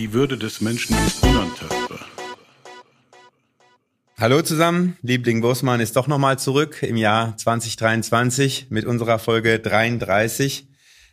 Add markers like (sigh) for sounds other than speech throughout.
Die Würde des Menschen ist unantastbar. Hallo zusammen, Liebling Bosmann ist doch nochmal zurück im Jahr 2023 mit unserer Folge 33.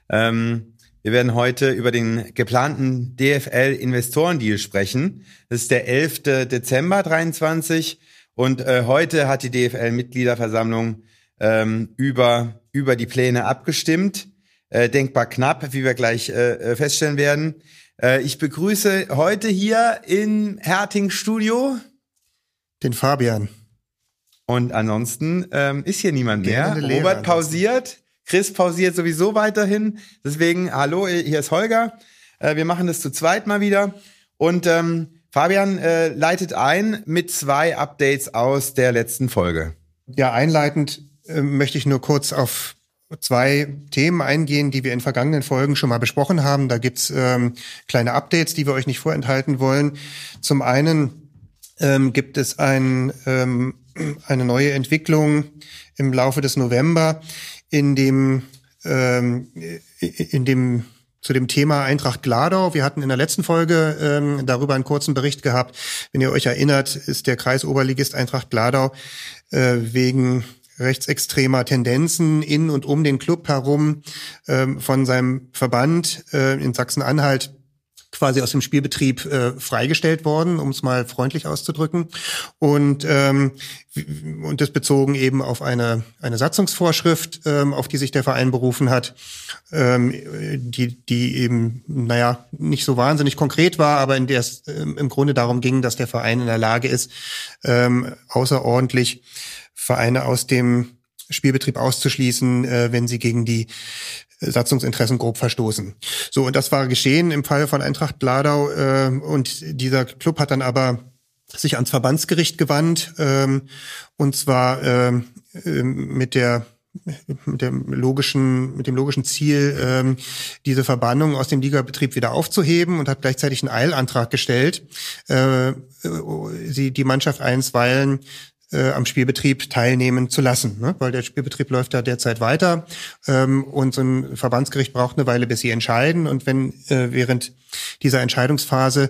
Ähm, wir werden heute über den geplanten DFL-Investorendeal sprechen. Das ist der 11. Dezember 23 und äh, heute hat die DFL-Mitgliederversammlung ähm, über, über die Pläne abgestimmt. Äh, denkbar knapp, wie wir gleich äh, feststellen werden. Äh, ich begrüße heute hier im Herting Studio den Fabian. Und ansonsten ähm, ist hier niemand mehr. Robert pausiert. Chris pausiert sowieso weiterhin. Deswegen, hallo, hier ist Holger. Äh, wir machen das zu zweit mal wieder. Und ähm, Fabian äh, leitet ein mit zwei Updates aus der letzten Folge. Ja, einleitend äh, möchte ich nur kurz auf zwei Themen eingehen, die wir in vergangenen Folgen schon mal besprochen haben. Da gibt's ähm, kleine Updates, die wir euch nicht vorenthalten wollen. Zum einen ähm, gibt es ein, ähm, eine neue Entwicklung im Laufe des November in dem, ähm, in dem zu dem Thema Eintracht Gladau. Wir hatten in der letzten Folge ähm, darüber einen kurzen Bericht gehabt. Wenn ihr euch erinnert, ist der Kreisoberligist Eintracht Gladau äh, wegen rechtsextremer Tendenzen in und um den Club herum ähm, von seinem Verband äh, in Sachsen-Anhalt quasi aus dem Spielbetrieb äh, freigestellt worden, um es mal freundlich auszudrücken. Und, ähm, und das bezogen eben auf eine, eine Satzungsvorschrift, ähm, auf die sich der Verein berufen hat, ähm, die, die eben, naja, nicht so wahnsinnig konkret war, aber in der es ähm, im Grunde darum ging, dass der Verein in der Lage ist, ähm, außerordentlich Vereine aus dem Spielbetrieb auszuschließen, äh, wenn sie gegen die Satzungsinteressen grob verstoßen. So, und das war geschehen im Fall von Eintracht Gladau. Äh, und dieser Club hat dann aber sich ans Verbandsgericht gewandt, ähm, und zwar ähm, äh, mit der mit dem logischen, mit dem logischen Ziel, ähm, diese Verbannung aus dem Ligabetrieb wieder aufzuheben und hat gleichzeitig einen Eilantrag gestellt, äh, sie die Mannschaft einstweilen äh, am Spielbetrieb teilnehmen zu lassen, ne? weil der Spielbetrieb läuft ja derzeit weiter ähm, und so ein Verbandsgericht braucht eine Weile, bis sie entscheiden und wenn äh, während dieser Entscheidungsphase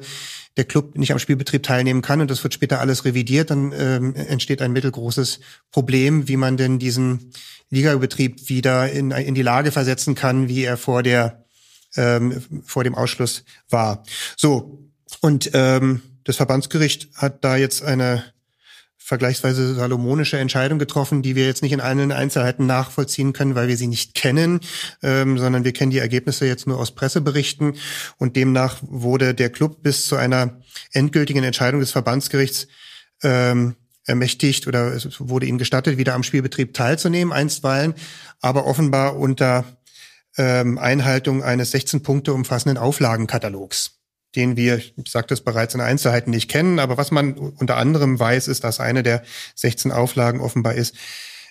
der Club nicht am Spielbetrieb teilnehmen kann und das wird später alles revidiert, dann ähm, entsteht ein mittelgroßes Problem, wie man denn diesen Ligabetrieb wieder in, in die Lage versetzen kann, wie er vor der ähm, vor dem Ausschluss war. So und ähm, das Verbandsgericht hat da jetzt eine vergleichsweise salomonische Entscheidung getroffen, die wir jetzt nicht in allen Einzelheiten nachvollziehen können, weil wir sie nicht kennen, ähm, sondern wir kennen die Ergebnisse jetzt nur aus Presseberichten. Und demnach wurde der Club bis zu einer endgültigen Entscheidung des Verbandsgerichts ähm, ermächtigt oder es wurde ihm gestattet, wieder am Spielbetrieb teilzunehmen, einstweilen, aber offenbar unter ähm, Einhaltung eines 16 Punkte umfassenden Auflagenkatalogs den wir, ich sagte es bereits in Einzelheiten nicht kennen, aber was man unter anderem weiß, ist, dass eine der 16 Auflagen offenbar ist,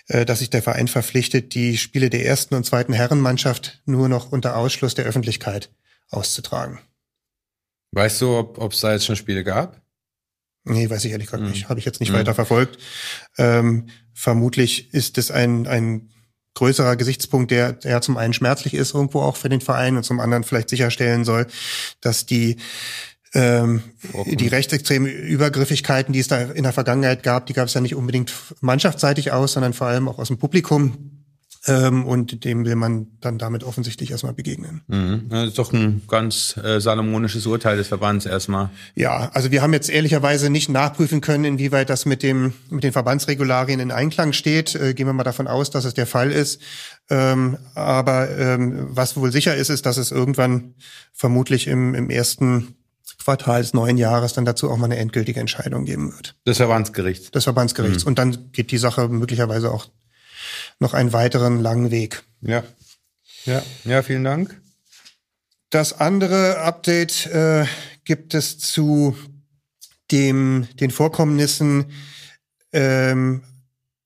äh, dass sich der Verein verpflichtet, die Spiele der ersten und zweiten Herrenmannschaft nur noch unter Ausschluss der Öffentlichkeit auszutragen. Weißt du, ob es da jetzt schon Spiele gab? Nee, weiß ich ehrlich gesagt mhm. nicht. Habe ich jetzt nicht mhm. weiter verfolgt. Ähm, vermutlich ist es ein, ein größerer Gesichtspunkt, der, der zum einen schmerzlich ist irgendwo auch für den Verein und zum anderen vielleicht sicherstellen soll, dass die ähm, die rechtsextremen Übergriffigkeiten, die es da in der Vergangenheit gab, die gab es ja nicht unbedingt mannschaftsseitig aus, sondern vor allem auch aus dem Publikum. Ähm, und dem will man dann damit offensichtlich erstmal begegnen. Mhm. Das ist doch ein ganz äh, salomonisches Urteil des Verbands erstmal. Ja, also wir haben jetzt ehrlicherweise nicht nachprüfen können, inwieweit das mit dem mit den Verbandsregularien in Einklang steht. Äh, gehen wir mal davon aus, dass es der Fall ist. Ähm, aber ähm, was wohl sicher ist, ist, dass es irgendwann vermutlich im, im ersten Quartal des neuen Jahres dann dazu auch mal eine endgültige Entscheidung geben wird. Des Verbandsgerichts. Des Verbandsgerichts. Mhm. Und dann geht die Sache möglicherweise auch noch einen weiteren langen Weg. Ja. Ja, ja, vielen Dank. Das andere Update äh, gibt es zu dem, den Vorkommnissen, ähm,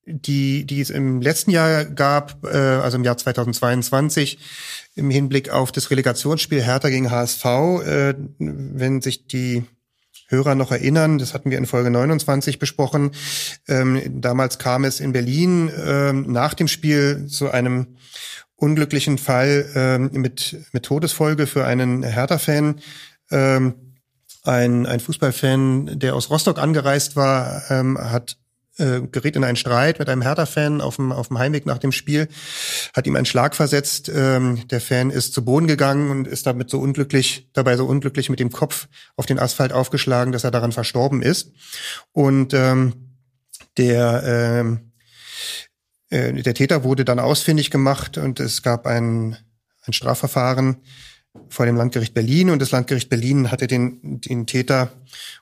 die, die es im letzten Jahr gab, äh, also im Jahr 2022, im Hinblick auf das Relegationsspiel Hertha gegen HSV, äh, wenn sich die Hörer noch erinnern, das hatten wir in Folge 29 besprochen. Ähm, damals kam es in Berlin ähm, nach dem Spiel zu einem unglücklichen Fall ähm, mit, mit Todesfolge für einen Hertha-Fan. Ähm, ein, ein Fußballfan, der aus Rostock angereist war, ähm, hat äh, geriet in einen Streit mit einem Hertha-Fan auf dem, auf dem Heimweg nach dem Spiel, hat ihm einen Schlag versetzt. Ähm, der Fan ist zu Boden gegangen und ist damit so unglücklich, dabei so unglücklich mit dem Kopf auf den Asphalt aufgeschlagen, dass er daran verstorben ist. Und ähm, der ähm, äh, der Täter wurde dann ausfindig gemacht und es gab ein, ein Strafverfahren vor dem Landgericht Berlin und das Landgericht Berlin hatte den, den Täter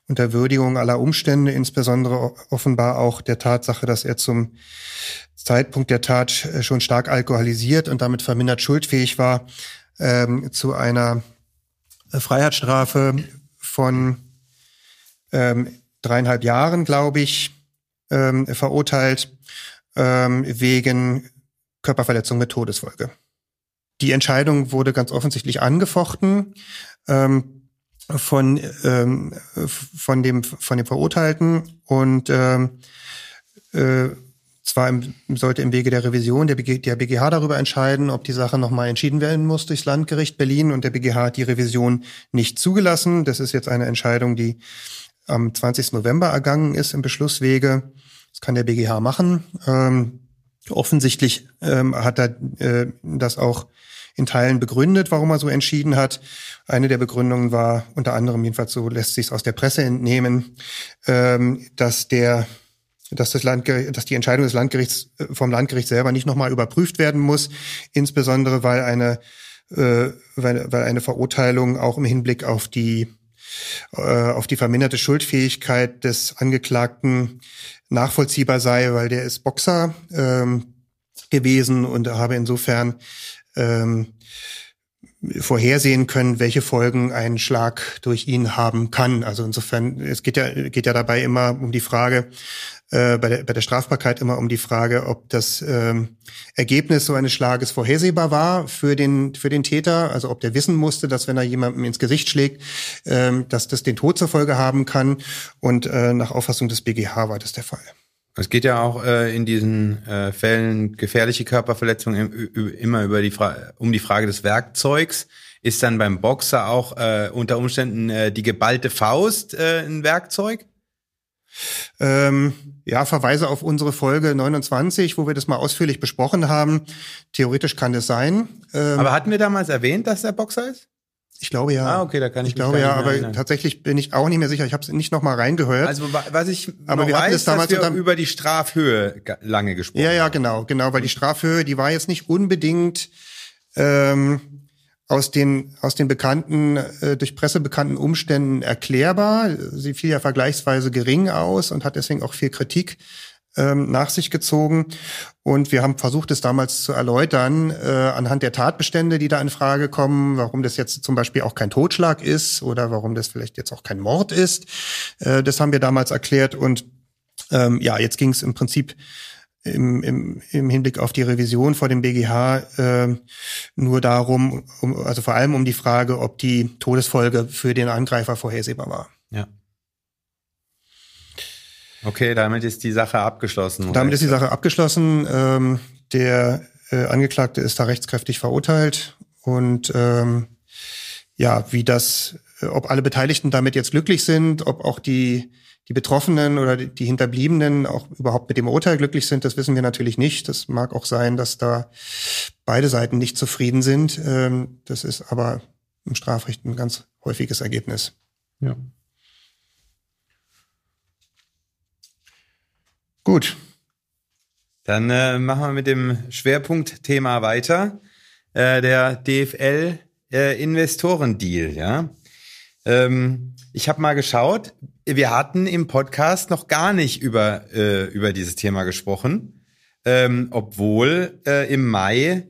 unter Würdigung aller Umstände, insbesondere offenbar auch der Tatsache, dass er zum Zeitpunkt der Tat äh, schon stark alkoholisiert und damit vermindert schuldfähig war, ähm, zu einer Freiheitsstrafe von ähm, dreieinhalb Jahren, glaube ich, ähm, verurteilt ähm, wegen Körperverletzung mit Todesfolge. Die Entscheidung wurde ganz offensichtlich angefochten ähm, von ähm, von dem von dem Verurteilten und ähm, äh, zwar im, sollte im Wege der Revision der, der BGH darüber entscheiden, ob die Sache nochmal entschieden werden muss durchs Landgericht Berlin und der BGH hat die Revision nicht zugelassen. Das ist jetzt eine Entscheidung, die am 20. November ergangen ist im Beschlusswege. Das kann der BGH machen. Ähm, offensichtlich ähm, hat er äh, das auch in Teilen begründet, warum er so entschieden hat. Eine der Begründungen war unter anderem, jedenfalls so lässt sich aus der Presse entnehmen, ähm, dass der dass das Landgericht, dass die Entscheidung des Landgerichts äh, vom Landgericht selber nicht nochmal überprüft werden muss, insbesondere weil eine äh, weil, weil eine Verurteilung auch im Hinblick auf die äh, auf die verminderte Schuldfähigkeit des Angeklagten nachvollziehbar sei, weil der ist Boxer ähm, gewesen und habe insofern ähm, vorhersehen können, welche Folgen ein Schlag durch ihn haben kann. Also insofern, es geht ja, geht ja dabei immer um die Frage, äh, bei, der, bei der Strafbarkeit immer um die Frage, ob das ähm, Ergebnis so eines Schlages vorhersehbar war für den, für den Täter, also ob der wissen musste, dass wenn er jemandem ins Gesicht schlägt, ähm, dass das den Tod zur Folge haben kann. Und äh, nach Auffassung des BGH war das der Fall. Es geht ja auch äh, in diesen äh, Fällen gefährliche Körperverletzungen im, immer über die Fra um die Frage des Werkzeugs. Ist dann beim Boxer auch äh, unter Umständen äh, die geballte Faust äh, ein Werkzeug? Ähm, ja, verweise auf unsere Folge 29, wo wir das mal ausführlich besprochen haben. Theoretisch kann das sein. Ähm, Aber hatten wir damals erwähnt, dass der Boxer ist? Ich glaube ja. Ah, okay, da kann ich. Ich glaube ja, aber erinnern. tatsächlich bin ich auch nicht mehr sicher. Ich habe es nicht noch mal reingehört. Also was ich aber wir weiß, hatten es damals dass wir über die Strafhöhe lange gesprochen. Ja, ja, genau, genau, weil die Strafhöhe, die war jetzt nicht unbedingt ähm, aus den aus den bekannten äh, durch Presse bekannten Umständen erklärbar. Sie fiel ja vergleichsweise gering aus und hat deswegen auch viel Kritik ähm, nach sich gezogen. Und wir haben versucht, es damals zu erläutern, äh, anhand der Tatbestände, die da in Frage kommen, warum das jetzt zum Beispiel auch kein Totschlag ist oder warum das vielleicht jetzt auch kein Mord ist. Äh, das haben wir damals erklärt. Und ähm, ja, jetzt ging es im Prinzip im, im, im Hinblick auf die Revision vor dem BGH äh, nur darum, um, also vor allem um die Frage, ob die Todesfolge für den Angreifer vorhersehbar war. Ja. Okay, damit ist die Sache abgeschlossen. Damit ist die Sache abgeschlossen. Ähm, der äh, Angeklagte ist da rechtskräftig verurteilt und ähm, ja, wie das, äh, ob alle Beteiligten damit jetzt glücklich sind, ob auch die die Betroffenen oder die Hinterbliebenen auch überhaupt mit dem Urteil glücklich sind, das wissen wir natürlich nicht. Das mag auch sein, dass da beide Seiten nicht zufrieden sind. Ähm, das ist aber im Strafrecht ein ganz häufiges Ergebnis. Ja. Gut. Dann äh, machen wir mit dem Schwerpunktthema weiter. Äh, der DFL äh, Investorendeal, ja. Ähm, ich habe mal geschaut, wir hatten im Podcast noch gar nicht über, äh, über dieses Thema gesprochen, ähm, obwohl äh, im Mai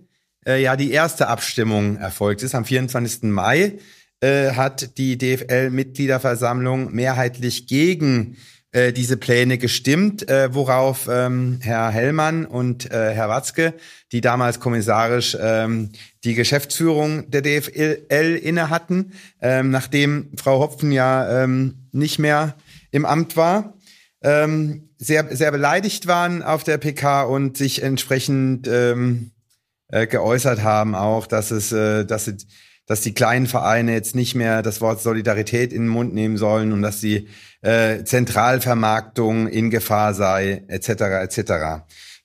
äh, ja die erste Abstimmung erfolgt ist, am 24. Mai äh, hat die DFL-Mitgliederversammlung mehrheitlich gegen äh, diese Pläne gestimmt, äh, worauf ähm, Herr Hellmann und äh, Herr Watzke, die damals kommissarisch ähm, die Geschäftsführung der DFL inne hatten, ähm, nachdem Frau Hopfen ja ähm, nicht mehr im Amt war, ähm, sehr, sehr beleidigt waren auf der PK und sich entsprechend ähm, äh, geäußert haben auch, dass es, äh, dass es dass die kleinen Vereine jetzt nicht mehr das Wort Solidarität in den Mund nehmen sollen und dass die äh, Zentralvermarktung in Gefahr sei, etc. etc.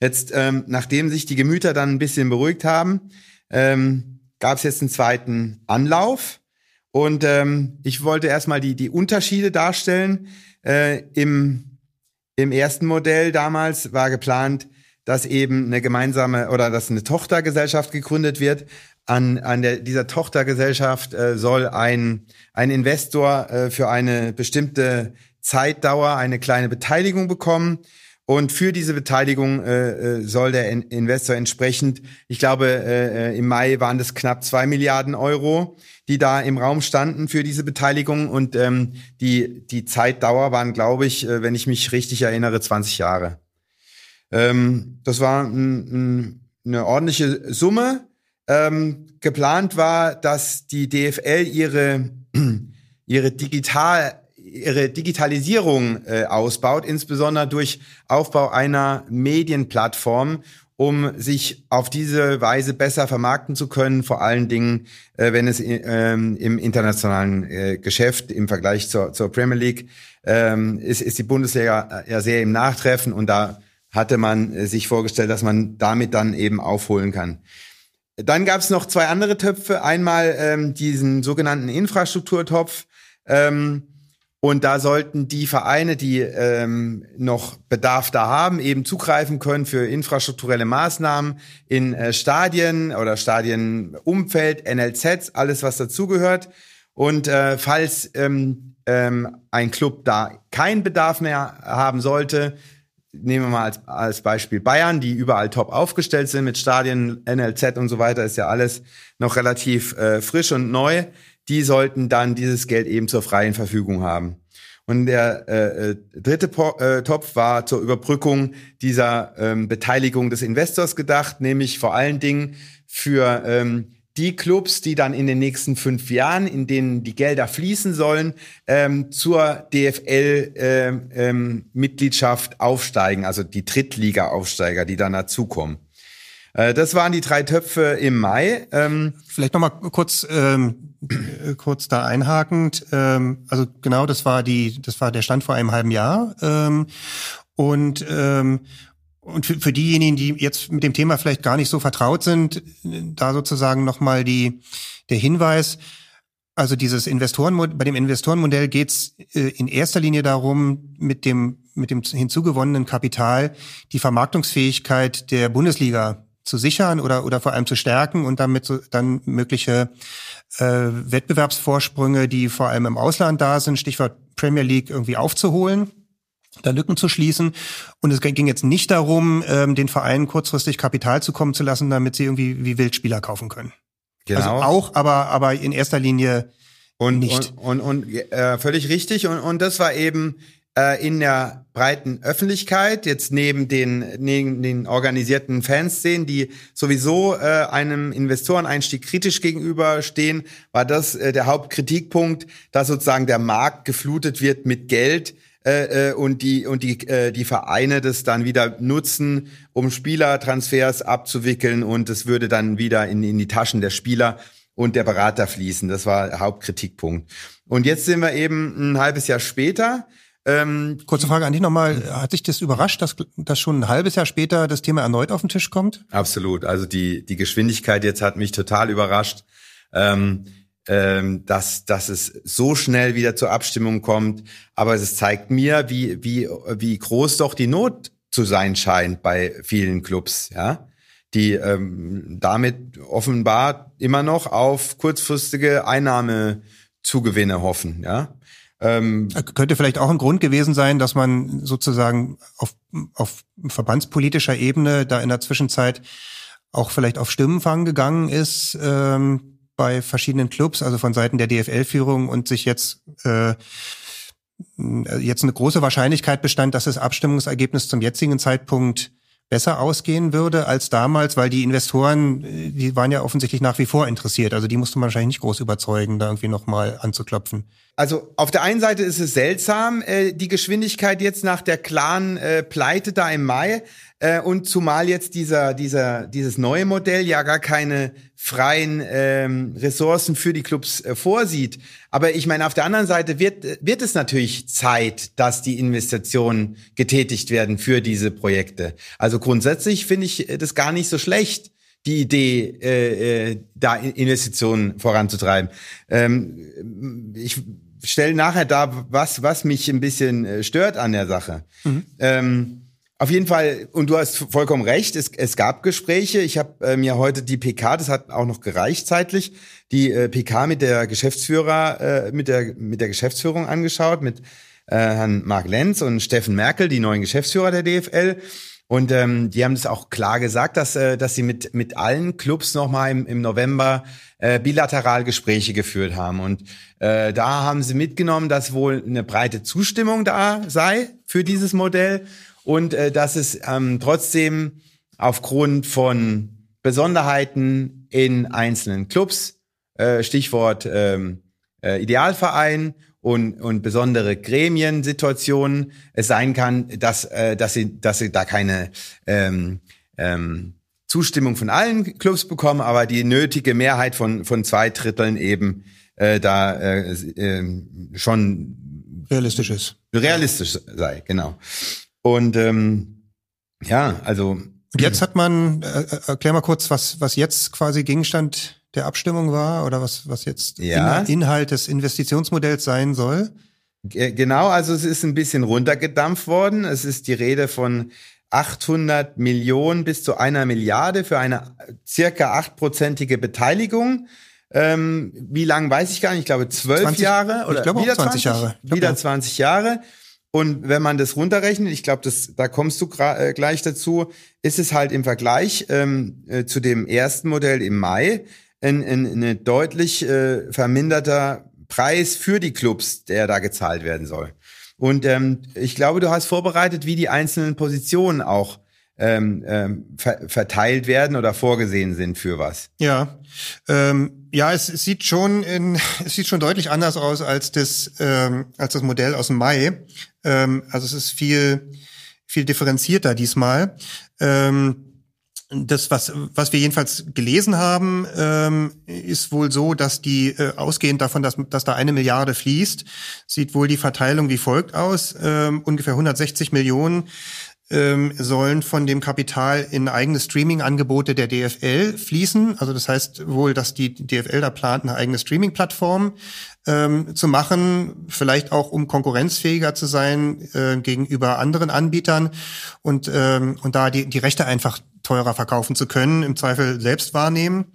Jetzt, ähm, nachdem sich die Gemüter dann ein bisschen beruhigt haben, ähm, gab es jetzt einen zweiten Anlauf. Und ähm, ich wollte erstmal die, die Unterschiede darstellen. Äh, im, Im ersten Modell damals war geplant, dass eben eine gemeinsame oder dass eine Tochtergesellschaft gegründet wird, an, an der, dieser Tochtergesellschaft äh, soll ein, ein Investor äh, für eine bestimmte Zeitdauer eine kleine Beteiligung bekommen. Und für diese Beteiligung äh, äh soll der In Investor entsprechend, ich glaube, äh, äh, im Mai waren das knapp zwei Milliarden Euro, die da im Raum standen für diese Beteiligung. Und ähm, die, die Zeitdauer waren, glaube ich, äh, wenn ich mich richtig erinnere, 20 Jahre. Ähm, das war ein, ein, eine ordentliche Summe ähm, geplant war, dass die DFL ihre, (clears throat) ihre digital ihre Digitalisierung äh, ausbaut, insbesondere durch Aufbau einer Medienplattform, um sich auf diese Weise besser vermarkten zu können, vor allen Dingen, äh, wenn es ähm, im internationalen äh, Geschäft im Vergleich zur, zur Premier League ähm, ist, ist die Bundesliga äh, ja sehr im Nachtreffen und da hatte man äh, sich vorgestellt, dass man damit dann eben aufholen kann. Dann gab es noch zwei andere Töpfe. Einmal ähm, diesen sogenannten Infrastrukturtopf. Ähm, und da sollten die Vereine, die ähm, noch Bedarf da haben, eben zugreifen können für infrastrukturelle Maßnahmen in äh, Stadien oder Stadienumfeld, NLZs, alles was dazugehört. Und äh, falls ähm, ähm, ein Club da keinen Bedarf mehr haben sollte, nehmen wir mal als, als Beispiel Bayern, die überall top aufgestellt sind mit Stadien, NLZ und so weiter, ist ja alles noch relativ äh, frisch und neu. Die sollten dann dieses Geld eben zur freien Verfügung haben. Und der äh, äh dritte po äh, Topf war zur Überbrückung dieser ähm, Beteiligung des Investors gedacht, nämlich vor allen Dingen für ähm, die Clubs, die dann in den nächsten fünf Jahren, in denen die Gelder fließen sollen, ähm, zur DFL-Mitgliedschaft ähm, ähm aufsteigen, also die Drittliga-Aufsteiger, die dann dazukommen. Äh, das waren die drei Töpfe im Mai. Ähm, Vielleicht noch mal kurz ähm, äh, kurz da einhakend. Ähm, also genau, das war die, das war der Stand vor einem halben Jahr. Ähm, und ähm, und für, für diejenigen, die jetzt mit dem Thema vielleicht gar nicht so vertraut sind, da sozusagen nochmal die, der Hinweis, also dieses Investoren, bei dem Investorenmodell geht es äh, in erster Linie darum, mit dem, mit dem hinzugewonnenen Kapital die Vermarktungsfähigkeit der Bundesliga zu sichern oder, oder vor allem zu stärken und damit so, dann mögliche äh, Wettbewerbsvorsprünge, die vor allem im Ausland da sind, Stichwort Premier League, irgendwie aufzuholen da Lücken zu schließen. Und es ging jetzt nicht darum, ähm, den Vereinen kurzfristig Kapital zukommen zu lassen, damit sie irgendwie wie Wildspieler kaufen können. Genau. Also auch, aber, aber in erster Linie und, nicht. Und, und, und äh, völlig richtig. Und, und das war eben äh, in der breiten Öffentlichkeit, jetzt neben den, neben den organisierten Fanszenen, die sowieso äh, einem Investoreneinstieg kritisch gegenüberstehen, war das äh, der Hauptkritikpunkt, dass sozusagen der Markt geflutet wird mit Geld, äh, äh, und die und die äh, die Vereine das dann wieder nutzen, um Spielertransfers abzuwickeln und es würde dann wieder in, in die Taschen der Spieler und der Berater fließen. Das war der Hauptkritikpunkt. Und jetzt sind wir eben ein halbes Jahr später. Ähm, Kurze Frage an dich nochmal. Hat dich das überrascht, dass, dass schon ein halbes Jahr später das Thema erneut auf den Tisch kommt? Absolut. Also die, die Geschwindigkeit jetzt hat mich total überrascht. Ähm, ähm, dass, dass es so schnell wieder zur Abstimmung kommt. Aber es zeigt mir, wie, wie, wie groß doch die Not zu sein scheint bei vielen Clubs, ja, die ähm, damit offenbar immer noch auf kurzfristige Einnahmezugewinne hoffen, ja. Ähm, Könnte vielleicht auch ein Grund gewesen sein, dass man sozusagen auf, auf verbandspolitischer Ebene da in der Zwischenzeit auch vielleicht auf Stimmenfang gegangen ist, ähm, bei verschiedenen Clubs, also von Seiten der DFL-Führung und sich jetzt äh, jetzt eine große Wahrscheinlichkeit bestand, dass das Abstimmungsergebnis zum jetzigen Zeitpunkt besser ausgehen würde als damals, weil die Investoren, äh, die waren ja offensichtlich nach wie vor interessiert. Also die musste man wahrscheinlich nicht groß überzeugen, da irgendwie nochmal anzuklopfen. Also auf der einen Seite ist es seltsam, äh, die Geschwindigkeit jetzt nach der klaren äh, Pleite da im Mai äh, und zumal jetzt dieser dieser dieses neue Modell ja gar keine freien ähm, Ressourcen für die Clubs äh, vorsieht. Aber ich meine, auf der anderen Seite wird wird es natürlich Zeit, dass die Investitionen getätigt werden für diese Projekte. Also grundsätzlich finde ich äh, das gar nicht so schlecht die Idee, äh, äh, da Investitionen voranzutreiben. Ähm, ich stelle nachher da, was, was mich ein bisschen äh, stört an der Sache. Mhm. Ähm, auf jeden Fall, und du hast vollkommen recht, es, es gab Gespräche. Ich habe äh, mir heute die PK, das hat auch noch gereicht zeitlich, die äh, PK mit der Geschäftsführer, äh, mit der mit der Geschäftsführung angeschaut, mit äh, Herrn Mark Lenz und Steffen Merkel, die neuen Geschäftsführer der DFL. Und ähm, die haben das auch klar gesagt, dass, äh, dass sie mit, mit allen Clubs nochmal im, im November äh, bilateral Gespräche geführt haben. Und äh, da haben sie mitgenommen, dass wohl eine breite Zustimmung da sei für dieses Modell und äh, dass es ähm, trotzdem aufgrund von Besonderheiten in einzelnen Clubs, äh, Stichwort ähm, äh, Idealverein und, und besondere Gremiensituationen es sein kann, dass, äh, dass, sie, dass sie da keine ähm, ähm, Zustimmung von allen Clubs bekommen, aber die nötige Mehrheit von, von zwei Dritteln eben äh, da äh, äh, schon realistisch ist. Realistisch sei, genau. Und ähm, ja, also. Und jetzt hat man, äh, äh erklär mal kurz, was, was jetzt quasi Gegenstand der Abstimmung war oder was, was jetzt ja. Inhalt des Investitionsmodells sein soll? Genau, also es ist ein bisschen runtergedampft worden. Es ist die Rede von 800 Millionen bis zu einer Milliarde für eine circa achtprozentige Beteiligung. Ähm, wie lang weiß ich gar nicht, ich glaube zwölf 20, Jahre oder ich glaube wieder 20 Jahre. Wieder ja. 20 Jahre. Und wenn man das runterrechnet, ich glaube, da kommst du äh, gleich dazu, ist es halt im Vergleich ähm, äh, zu dem ersten Modell im Mai ein, ein, ein deutlich äh, verminderter Preis für die Clubs, der da gezahlt werden soll. Und ähm, ich glaube, du hast vorbereitet, wie die einzelnen Positionen auch ähm, ähm, ver verteilt werden oder vorgesehen sind für was. Ja, ähm, ja, es, sieht schon in, es sieht schon deutlich anders aus als das ähm, als das Modell aus dem Mai. Ähm, also es ist viel viel differenzierter diesmal. Ähm, das, was, was wir jedenfalls gelesen haben, ähm, ist wohl so, dass die, äh, ausgehend davon, dass, dass da eine Milliarde fließt, sieht wohl die Verteilung wie folgt aus. Ähm, ungefähr 160 Millionen ähm, sollen von dem Kapital in eigene Streaming-Angebote der DFL fließen. Also das heißt wohl, dass die DFL da plant, eine eigene Streaming-Plattform ähm, zu machen, vielleicht auch um konkurrenzfähiger zu sein äh, gegenüber anderen Anbietern und, ähm, und da die, die Rechte einfach teurer verkaufen zu können, im Zweifel selbst wahrnehmen.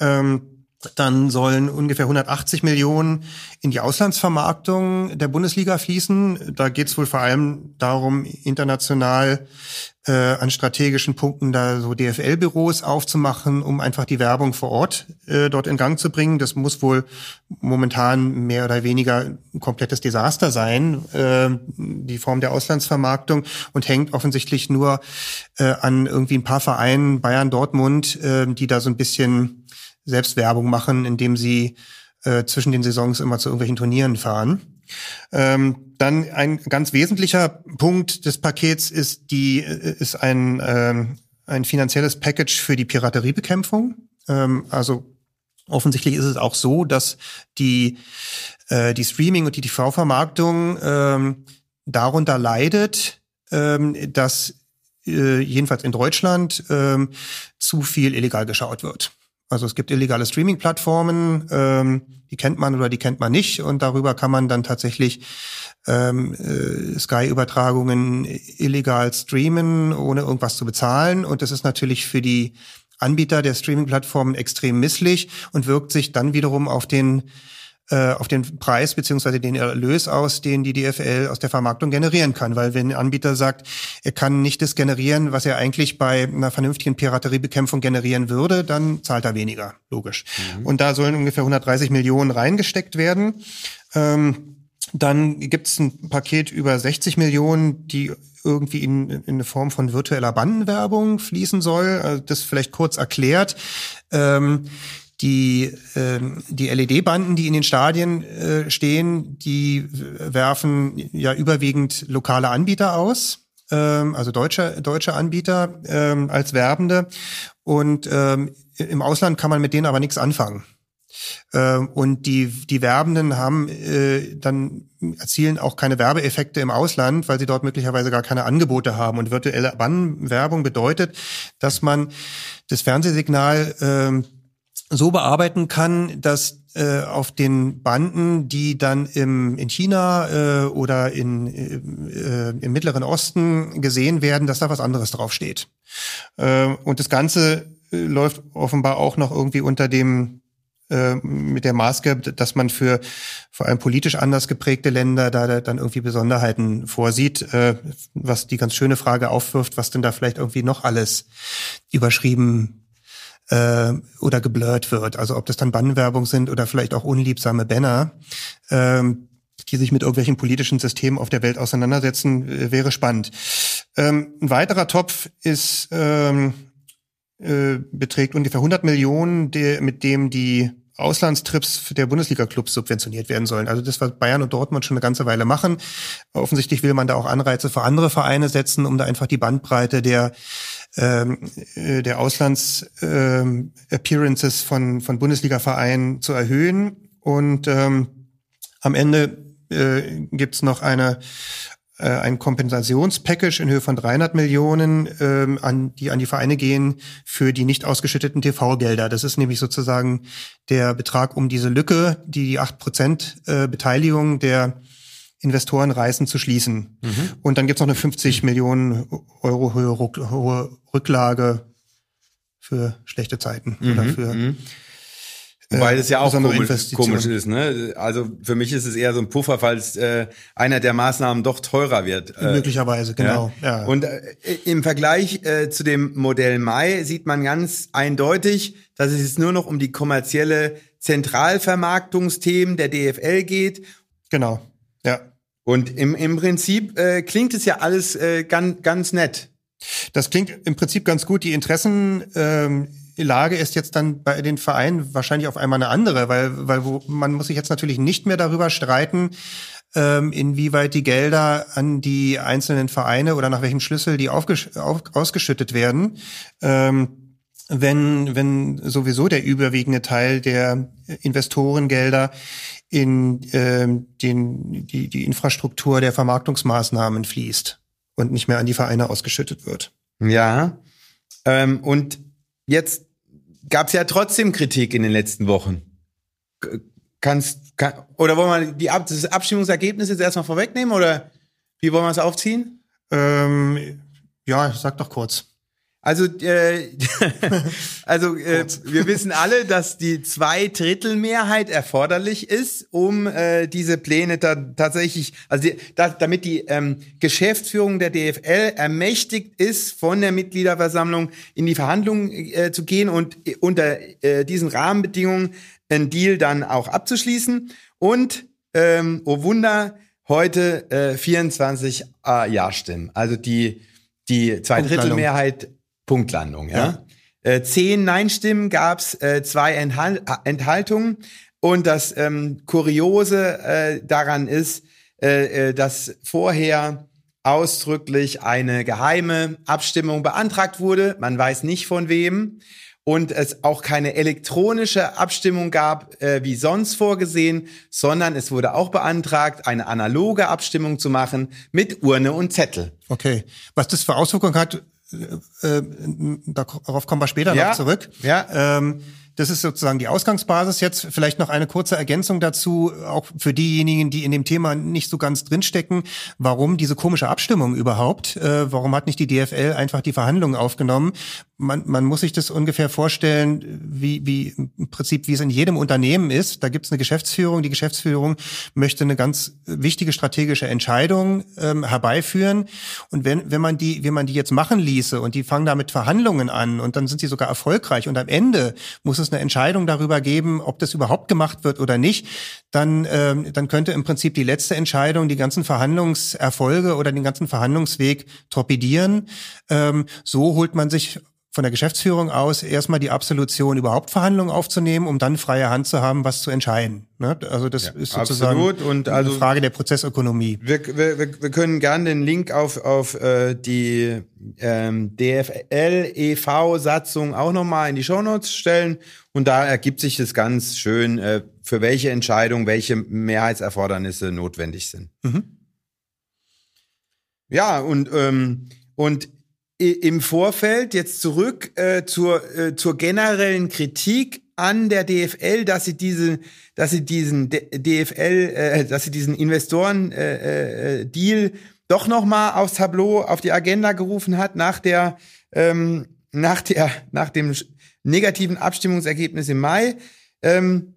Ähm, dann sollen ungefähr 180 Millionen in die Auslandsvermarktung der Bundesliga fließen. Da geht es wohl vor allem darum, international äh, an strategischen Punkten da so DFL-Büros aufzumachen, um einfach die Werbung vor Ort äh, dort in Gang zu bringen. Das muss wohl momentan mehr oder weniger ein komplettes Desaster sein, äh, die Form der Auslandsvermarktung und hängt offensichtlich nur äh, an irgendwie ein paar Vereinen, Bayern, Dortmund, äh, die da so ein bisschen Selbstwerbung machen, indem sie äh, zwischen den Saisons immer zu irgendwelchen Turnieren fahren. Ähm, dann ein ganz wesentlicher Punkt des Pakets ist die äh, ist ein ähm, ein finanzielles Package für die Pirateriebekämpfung. Ähm, also offensichtlich ist es auch so, dass die äh, die Streaming und die TV-Vermarktung ähm, darunter leidet, ähm, dass äh, jedenfalls in Deutschland ähm, zu viel illegal geschaut wird. Also es gibt illegale Streaming-Plattformen, ähm, die kennt man oder die kennt man nicht und darüber kann man dann tatsächlich ähm, äh, Sky-Übertragungen illegal streamen, ohne irgendwas zu bezahlen. Und das ist natürlich für die Anbieter der Streaming-Plattformen extrem misslich und wirkt sich dann wiederum auf den auf den Preis beziehungsweise den Erlös aus, den die DFL aus der Vermarktung generieren kann. Weil wenn ein Anbieter sagt, er kann nicht das generieren, was er eigentlich bei einer vernünftigen Pirateriebekämpfung generieren würde, dann zahlt er weniger, logisch. Mhm. Und da sollen ungefähr 130 Millionen reingesteckt werden. Ähm, dann gibt es ein Paket über 60 Millionen, die irgendwie in, in eine Form von virtueller Bandenwerbung fließen soll. Also das vielleicht kurz erklärt. Ähm, die, äh, die LED-Banden, die in den Stadien äh, stehen, die werfen ja überwiegend lokale Anbieter aus, ähm, also deutsche, deutsche Anbieter ähm, als Werbende. Und ähm, im Ausland kann man mit denen aber nichts anfangen. Ähm, und die, die Werbenden haben äh, dann erzielen auch keine Werbeeffekte im Ausland, weil sie dort möglicherweise gar keine Angebote haben. Und virtuelle Bannenwerbung bedeutet, dass man das Fernsehsignal äh, so bearbeiten kann, dass äh, auf den Banden, die dann im, in China äh, oder in, äh, im Mittleren Osten gesehen werden, dass da was anderes draufsteht. Äh, und das Ganze äh, läuft offenbar auch noch irgendwie unter dem äh, mit der Maßgabe, dass man für vor allem politisch anders geprägte Länder da dann irgendwie Besonderheiten vorsieht, äh, was die ganz schöne Frage aufwirft, was denn da vielleicht irgendwie noch alles überschrieben äh, oder geblurrt wird. Also ob das dann Bannenwerbung sind oder vielleicht auch unliebsame Banner, ähm, die sich mit irgendwelchen politischen Systemen auf der Welt auseinandersetzen, äh, wäre spannend. Ähm, ein weiterer Topf ist ähm, äh, beträgt ungefähr 100 Millionen, der, mit dem die Auslandstrips der Bundesliga-Clubs subventioniert werden sollen. Also das, was Bayern und Dortmund schon eine ganze Weile machen. Offensichtlich will man da auch Anreize für andere Vereine setzen, um da einfach die Bandbreite der ähm, äh, der Auslands-Appearances ähm, von, von Bundesliga-Vereinen zu erhöhen. Und ähm, am Ende äh, gibt noch eine äh, ein Kompensationspackage in Höhe von 300 Millionen, ähm, an, die an die Vereine gehen für die nicht ausgeschütteten TV-Gelder. Das ist nämlich sozusagen der Betrag um diese Lücke, die die 8% äh, Beteiligung der Investoren reißen zu schließen. Mhm. Und dann gibt's noch eine 50 Millionen Euro hohe Rücklage für schlechte Zeiten mhm. oder für mhm. Wobei das ja auch komisch, komisch, ist, ne? Also für mich ist es eher so ein Puffer, falls äh, einer der Maßnahmen doch teurer wird. Äh, Möglicherweise, genau. Ja. ja. Und äh, im Vergleich äh, zu dem Modell Mai sieht man ganz eindeutig, dass es jetzt nur noch um die kommerzielle Zentralvermarktungsthemen der DFL geht. Genau. Ja. Und im, im Prinzip äh, klingt es ja alles äh, ganz, ganz nett. Das klingt im Prinzip ganz gut. Die Interessen ähm, Lage ist jetzt dann bei den Vereinen wahrscheinlich auf einmal eine andere, weil, weil wo, man muss sich jetzt natürlich nicht mehr darüber streiten, ähm, inwieweit die Gelder an die einzelnen Vereine oder nach welchem Schlüssel die aufgesch auf, ausgeschüttet werden. Ähm, wenn, wenn sowieso der überwiegende Teil der Investorengelder in ähm, den, die, die Infrastruktur der Vermarktungsmaßnahmen fließt und nicht mehr an die Vereine ausgeschüttet wird. Ja. Ähm, und jetzt gab es ja trotzdem Kritik in den letzten Wochen. Kannst, kann, oder wollen wir die Ab das Abstimmungsergebnis jetzt erstmal vorwegnehmen oder wie wollen wir es aufziehen? Ähm, ja, sag doch kurz. Also, äh, (laughs) also äh, wir wissen alle, dass die Zweidrittelmehrheit erforderlich ist, um äh, diese Pläne da tatsächlich, also die, da, damit die ähm, Geschäftsführung der DFL ermächtigt ist, von der Mitgliederversammlung in die Verhandlungen äh, zu gehen und unter äh, diesen Rahmenbedingungen einen Deal dann auch abzuschließen. Und, ähm, oh Wunder, heute äh, 24 äh, Ja-Stimmen. Also die die Zweidrittelmehrheit Punktlandung, ja. ja. Äh, zehn Nein-Stimmen gab's, äh, zwei Enthal Enthaltungen. Und das ähm, Kuriose äh, daran ist, äh, äh, dass vorher ausdrücklich eine geheime Abstimmung beantragt wurde. Man weiß nicht von wem. Und es auch keine elektronische Abstimmung gab, äh, wie sonst vorgesehen, sondern es wurde auch beantragt, eine analoge Abstimmung zu machen mit Urne und Zettel. Okay. Was das für Auswirkungen hat, äh, darauf kommen wir später ja, noch zurück. Ja. Ähm, das ist sozusagen die Ausgangsbasis jetzt. Vielleicht noch eine kurze Ergänzung dazu, auch für diejenigen, die in dem Thema nicht so ganz drinstecken. Warum diese komische Abstimmung überhaupt? Äh, warum hat nicht die DFL einfach die Verhandlungen aufgenommen? Man, man muss sich das ungefähr vorstellen, wie, wie im Prinzip, wie es in jedem Unternehmen ist. Da gibt es eine Geschäftsführung. Die Geschäftsführung möchte eine ganz wichtige strategische Entscheidung ähm, herbeiführen. Und wenn, wenn man die, wenn man die jetzt machen ließe und die fangen damit Verhandlungen an und dann sind sie sogar erfolgreich und am Ende muss es eine Entscheidung darüber geben, ob das überhaupt gemacht wird oder nicht, dann, ähm, dann könnte im Prinzip die letzte Entscheidung die ganzen Verhandlungserfolge oder den ganzen Verhandlungsweg torpedieren. Ähm, so holt man sich von der Geschäftsführung aus erstmal die Absolution, überhaupt Verhandlungen aufzunehmen, um dann freie Hand zu haben, was zu entscheiden. Ne? Also das ja, ist sozusagen und also eine Frage der Prozessökonomie. Wir, wir, wir können gerne den Link auf, auf äh, die ähm, DFL e.V. Satzung auch nochmal in die Shownotes stellen und da ergibt sich das ganz schön, äh, für welche Entscheidung welche Mehrheitserfordernisse notwendig sind. Mhm. Ja, und, ähm, und im Vorfeld jetzt zurück äh, zur, äh, zur generellen Kritik an der DFL, dass sie diese, dass sie diesen DFL, äh, dass sie diesen Investoren äh, äh, Deal doch noch mal aufs Tableau auf die Agenda gerufen hat nach der ähm, nach der nach dem negativen Abstimmungsergebnis im Mai. Ähm,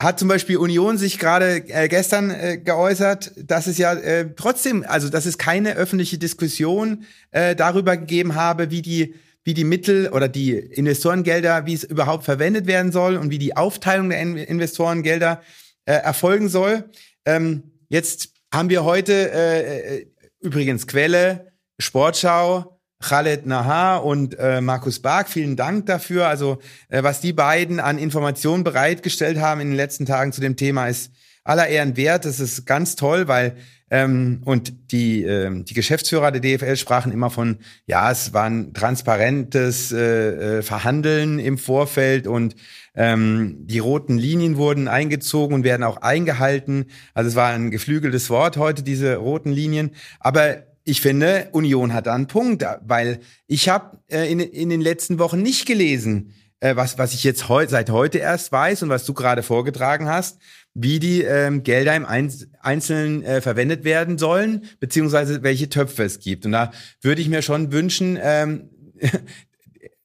hat zum Beispiel Union sich gerade äh, gestern äh, geäußert, dass es ja äh, trotzdem, also dass es keine öffentliche Diskussion äh, darüber gegeben habe, wie die wie die Mittel oder die Investorengelder, wie es überhaupt verwendet werden soll und wie die Aufteilung der Investorengelder äh, erfolgen soll. Ähm, jetzt haben wir heute äh, äh übrigens Quelle Sportschau Khaled Nahar und äh, Markus Bark, vielen Dank dafür. Also äh, was die beiden an Informationen bereitgestellt haben in den letzten Tagen zu dem Thema ist aller Ehren wert. Das ist ganz toll, weil ähm, und die ähm, die Geschäftsführer der DFL sprachen immer von ja es war ein transparentes äh, äh, Verhandeln im Vorfeld und ähm, die roten Linien wurden eingezogen und werden auch eingehalten. Also es war ein geflügeltes Wort heute diese roten Linien, aber ich finde, Union hat da einen Punkt, weil ich habe äh, in, in den letzten Wochen nicht gelesen, äh, was, was ich jetzt heu seit heute erst weiß und was du gerade vorgetragen hast, wie die ähm, Gelder im Einz Einzelnen äh, verwendet werden sollen, beziehungsweise welche Töpfe es gibt. Und da würde ich mir schon wünschen, ähm, (laughs)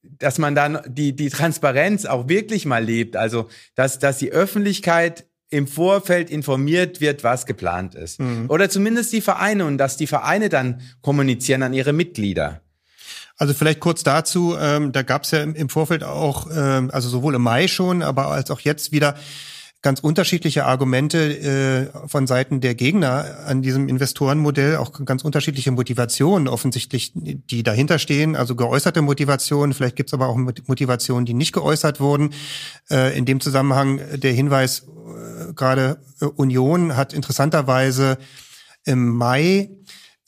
dass man dann die, die Transparenz auch wirklich mal lebt. Also, dass, dass die Öffentlichkeit im Vorfeld informiert wird, was geplant ist. Mhm. Oder zumindest die Vereine und dass die Vereine dann kommunizieren an ihre Mitglieder. Also vielleicht kurz dazu, ähm, da gab es ja im, Vorfeld auch, ähm, also sowohl im Mai schon, aber als auch jetzt wieder ganz unterschiedliche Argumente äh, von Seiten der Gegner an diesem Investorenmodell, auch ganz unterschiedliche Motivationen offensichtlich, die dahinter stehen, also geäußerte Motivationen, vielleicht gibt es aber auch Motivationen, die nicht geäußert wurden. Äh, in dem Zusammenhang der Hinweis, äh, gerade äh, Union hat interessanterweise im Mai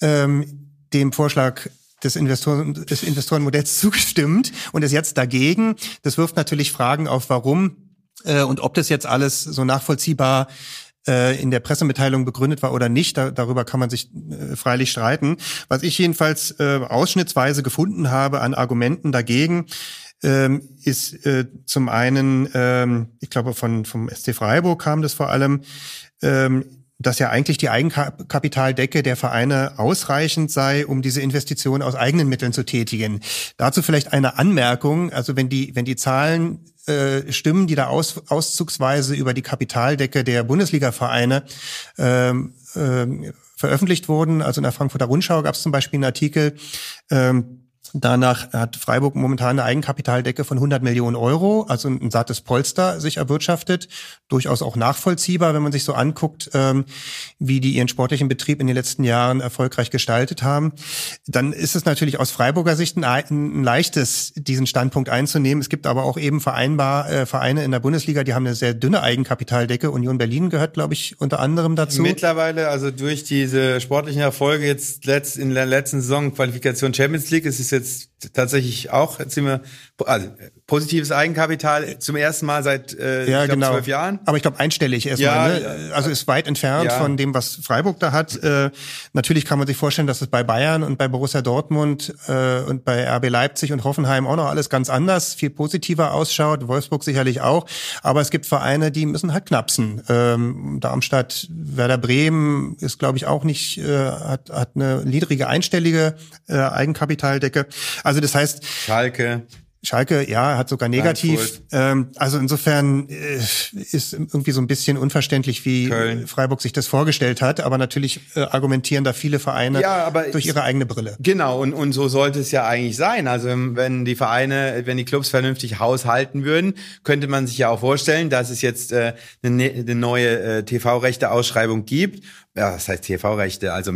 ähm, dem Vorschlag des, Investoren, des Investorenmodells (laughs) zugestimmt und ist jetzt dagegen. Das wirft natürlich Fragen auf, warum äh, und ob das jetzt alles so nachvollziehbar äh, in der Pressemitteilung begründet war oder nicht, da, darüber kann man sich äh, freilich streiten. Was ich jedenfalls ausschnittsweise gefunden habe an Argumenten dagegen, ähm, ist zum einen, ähm, ich glaube von vom SC Freiburg kam das vor allem, ähm, dass ja eigentlich die Eigenkapitaldecke der Vereine ausreichend sei, um diese Investition aus eigenen Mitteln zu tätigen. Dazu vielleicht eine Anmerkung, also wenn die wenn die Zahlen äh, Stimmen, die da aus, auszugsweise über die Kapitaldecke der Bundesliga-Vereine ähm, ähm, veröffentlicht wurden. Also in der Frankfurter Rundschau gab es zum Beispiel einen Artikel, ähm, Danach hat Freiburg momentan eine Eigenkapitaldecke von 100 Millionen Euro, also ein sattes Polster sich erwirtschaftet. Durchaus auch nachvollziehbar, wenn man sich so anguckt, ähm, wie die ihren sportlichen Betrieb in den letzten Jahren erfolgreich gestaltet haben. Dann ist es natürlich aus Freiburger Sicht ein, leichtes, diesen Standpunkt einzunehmen. Es gibt aber auch eben vereinbar, äh, Vereine in der Bundesliga, die haben eine sehr dünne Eigenkapitaldecke. Union Berlin gehört, glaube ich, unter anderem dazu. Mittlerweile, also durch diese sportlichen Erfolge jetzt letzt, in der letzten Saison Qualifikation Champions League, ist es jetzt jetzt tatsächlich auch, jetzt sind wir also positives Eigenkapital zum ersten Mal seit äh, ja, glaub, genau. zwölf Jahren. Aber ich glaube einstellig erstmal. Ja, ne? Also ist weit entfernt ja. von dem, was Freiburg da hat. Äh, natürlich kann man sich vorstellen, dass es bei Bayern und bei Borussia Dortmund äh, und bei RB Leipzig und Hoffenheim auch noch alles ganz anders, viel positiver ausschaut. Wolfsburg sicherlich auch. Aber es gibt Vereine, die müssen halt knapsen. Ähm, Darmstadt, Werder Bremen ist, glaube ich, auch nicht, äh, hat, hat eine niedrige einstellige äh, Eigenkapitaldecke. Also das heißt, Schalke. Schalke, ja, hat sogar negativ. Ähm, also insofern äh, ist irgendwie so ein bisschen unverständlich, wie Köln. Freiburg sich das vorgestellt hat. Aber natürlich äh, argumentieren da viele Vereine Ja, aber durch ihre eigene Brille. Genau, und, und so sollte es ja eigentlich sein. Also wenn die Vereine, wenn die Clubs vernünftig haushalten würden, könnte man sich ja auch vorstellen, dass es jetzt äh, eine, ne- eine neue äh, TV-Rechte-Ausschreibung gibt. Ja, das heißt TV-Rechte, also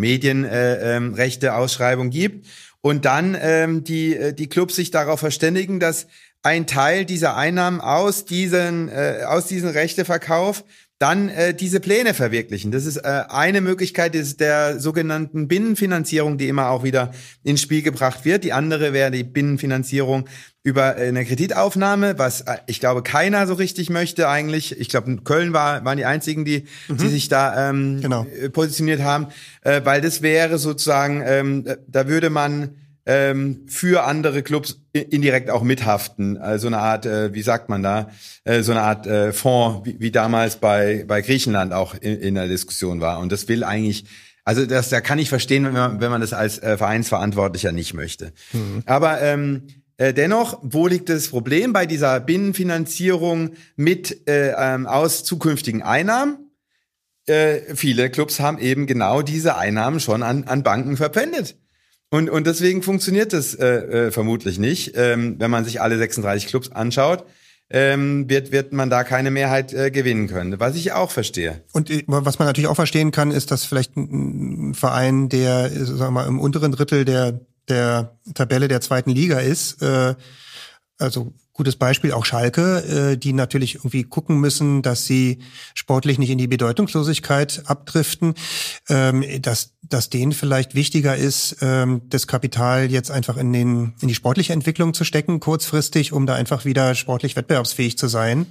Medienrechte-Ausschreibung gibt. Und dann ähm, die, äh, die Clubs sich darauf verständigen, dass ein Teil dieser Einnahmen aus diesen, äh, aus diesem Rechteverkauf dann äh, diese Pläne verwirklichen. Das ist äh, eine Möglichkeit des, der sogenannten Binnenfinanzierung, die immer auch wieder ins Spiel gebracht wird. Die andere wäre die Binnenfinanzierung über äh, eine Kreditaufnahme, was äh, ich glaube keiner so richtig möchte eigentlich. Ich glaube Köln war waren die einzigen, die die sich da ähm, Genau. äh, positioniert haben, äh, weil das wäre sozusagen, ähm, äh, da würde man ähm, für andere Clubs indirekt auch mithaften. Also eine Art, äh, wie sagt man da, äh, so eine Art äh, Fonds, wie, wie damals bei, bei Griechenland auch in, in der Diskussion war. Und das will eigentlich, also das, da kann ich verstehen, wenn man, wenn man das als äh, Vereinsverantwortlicher nicht möchte. Aber ähm, äh, dennoch, wo liegt das Problem bei dieser Binnenfinanzierung mit äh, ähm, aus zukünftigen Einnahmen? äh, viele Clubs haben eben genau diese Einnahmen schon an, an Banken verpfändet. Und, und deswegen funktioniert das äh, äh, vermutlich nicht. Ähm, wenn man sich alle 36 Clubs anschaut, ähm, wird, wird man da keine Mehrheit äh, gewinnen können. Was ich auch verstehe. Und äh, was man natürlich auch verstehen kann, ist, dass vielleicht ein ein Verein, der äh, sagen wir mal, im unteren Drittel der, der Tabelle der zweiten Liga ist, äh, also gutes Beispiel auch Schalke, äh, die natürlich irgendwie gucken müssen, dass sie sportlich nicht in die Bedeutungslosigkeit abdriften, ähm, dass, dass denen vielleicht wichtiger ist, ähm, das Kapital jetzt einfach in, den, in die sportliche Entwicklung zu stecken, kurzfristig, um da einfach wieder sportlich wettbewerbsfähig zu sein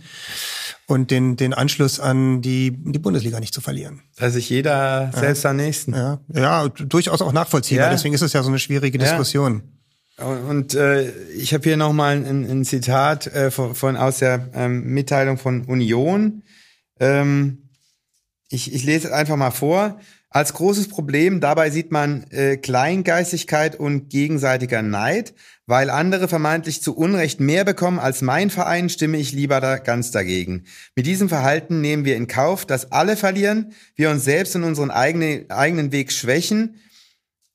und den, den Anschluss an die, die Bundesliga nicht zu verlieren. Dass sich jeder selbst am nächsten. Ja, ja durchaus auch nachvollziehbar. Ja. Deswegen ist es ja so eine schwierige Ja. Diskussion. Und, und äh, ich habe hier nochmal ein, ein Zitat äh, von, von aus der ähm, Mitteilung von Union. Ähm, ich, ich lese es einfach mal vor. Als großes Problem dabei sieht man äh, Kleingeistigkeit und gegenseitiger Neid. Weil andere vermeintlich zu Unrecht mehr bekommen als mein Verein, stimme ich lieber da ganz dagegen. Mit diesem Verhalten nehmen wir in Kauf, dass alle verlieren, wir uns selbst und unseren eigenen, eigenen Weg schwächen,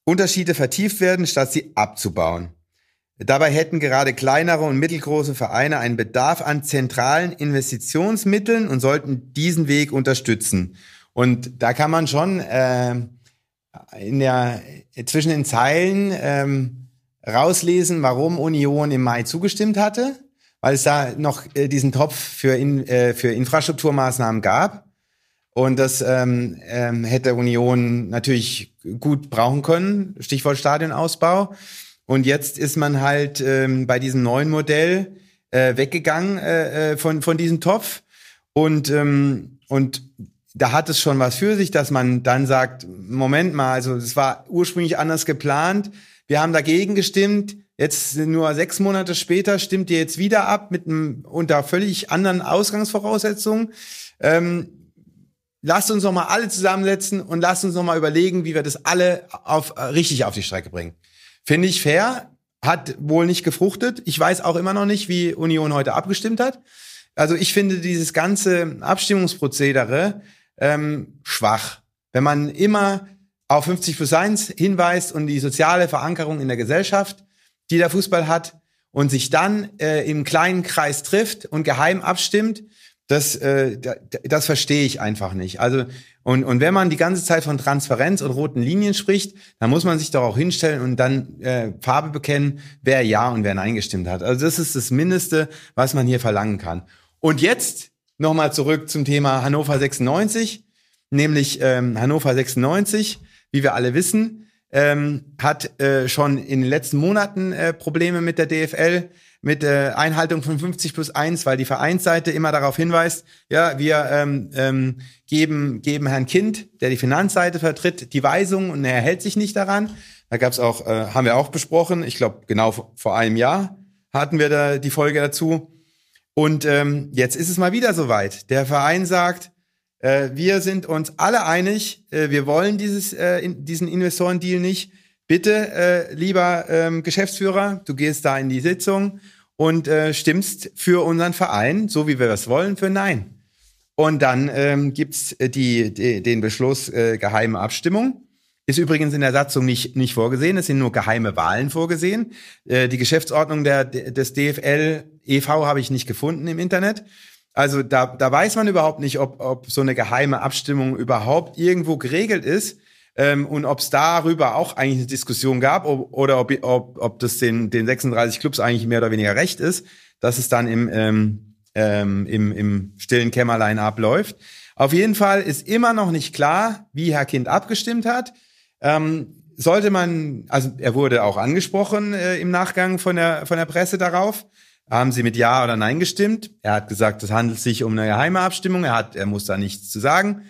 Unterschiede vertieft werden, statt sie abzubauen. Dabei hätten gerade kleinere und mittelgroße Vereine einen Bedarf an zentralen Investitionsmitteln und sollten diesen Weg unterstützen. Und da kann man schon äh, in der zwischen den Zeilen ähm, rauslesen, warum Union im Mai zugestimmt hatte, weil es da noch äh, diesen Topf für, in, äh, für Infrastrukturmaßnahmen gab. Und das ähm, ähm, hätte Union natürlich gut brauchen können, Stichwort Stadionausbau. Und jetzt ist man halt ähm, bei diesem neuen Modell äh, weggegangen äh, äh, von, von diesem Topf. Und, ähm, und da hat es schon was für sich, dass man dann sagt, Moment mal, also es war ursprünglich anders geplant, wir haben dagegen gestimmt, jetzt nur sechs Monate später stimmt ihr jetzt wieder ab mit einem unter völlig anderen Ausgangsvoraussetzungen. Ähm, lasst uns noch mal alle zusammensetzen und lasst uns noch mal überlegen, wie wir das alle auf, äh, richtig auf die Strecke bringen. Finde ich fair, hat wohl nicht gefruchtet. Ich weiß auch immer noch nicht, wie Union heute abgestimmt hat. Also ich finde dieses ganze Abstimmungsprozedere ähm, schwach. Wenn man immer auf 50 plus 1 hinweist und die soziale Verankerung in der Gesellschaft, die der Fußball hat, und sich dann äh, im kleinen Kreis trifft und geheim abstimmt, das, äh, da- das verstehe ich einfach nicht. Also und, und wenn man die ganze Zeit von Transparenz und roten Linien spricht, dann muss man sich doch auch hinstellen und dann äh, Farbe bekennen, wer ja und wer nein gestimmt hat. Also das ist das Mindeste, was man hier verlangen kann. Und jetzt nochmal zurück zum Thema Hannover 96, nämlich ähm, Hannover 96, wie wir alle wissen, ähm, hat äh, schon in den letzten Monaten äh, Probleme mit der DFL, mit äh, Einhaltung von 50 plus 1, weil die Vereinsseite immer darauf hinweist, ja, wir ähm, ähm, geben, geben Herrn Kind, der die Finanzseite vertritt, die Weisung und er hält sich nicht daran. Da gab's auch, äh, haben wir auch besprochen, ich glaube genau vor einem Jahr hatten wir da die Folge dazu. Und ähm, jetzt ist es mal wieder soweit. Der Verein sagt, äh, wir sind uns alle einig, äh, wir wollen dieses, äh, in, diesen Investorendeal nicht. Bitte, äh, lieber ähm, Geschäftsführer, du gehst da in die Sitzung und äh, stimmst für unseren Verein, so wie wir das wollen, für Nein. Und dann ähm, gibt's äh, die, die, den Beschluss äh, geheime Abstimmung. Ist übrigens in der Satzung nicht, nicht vorgesehen, es sind nur geheime Wahlen vorgesehen. Äh, die Geschäftsordnung der, des DFL e.V. habe ich nicht gefunden im Internet. Also da, da weiß man überhaupt nicht, ob, ob so eine geheime Abstimmung überhaupt irgendwo geregelt ist ähm, und ob es darüber auch eigentlich eine Diskussion gab ob, oder ob, ob, ob das den, den 36 Clubs eigentlich mehr oder weniger recht ist, dass es dann im, ähm, ähm, im, im stillen Kämmerlein abläuft. Auf jeden Fall ist immer noch nicht klar, wie Herr Kind abgestimmt hat. Ähm, sollte man, also er wurde auch angesprochen äh, im Nachgang von der, von der Presse darauf. Haben Sie mit Ja oder Nein gestimmt? Er hat gesagt, es handelt sich um eine geheime Abstimmung. Er hat, er muss da nichts zu sagen.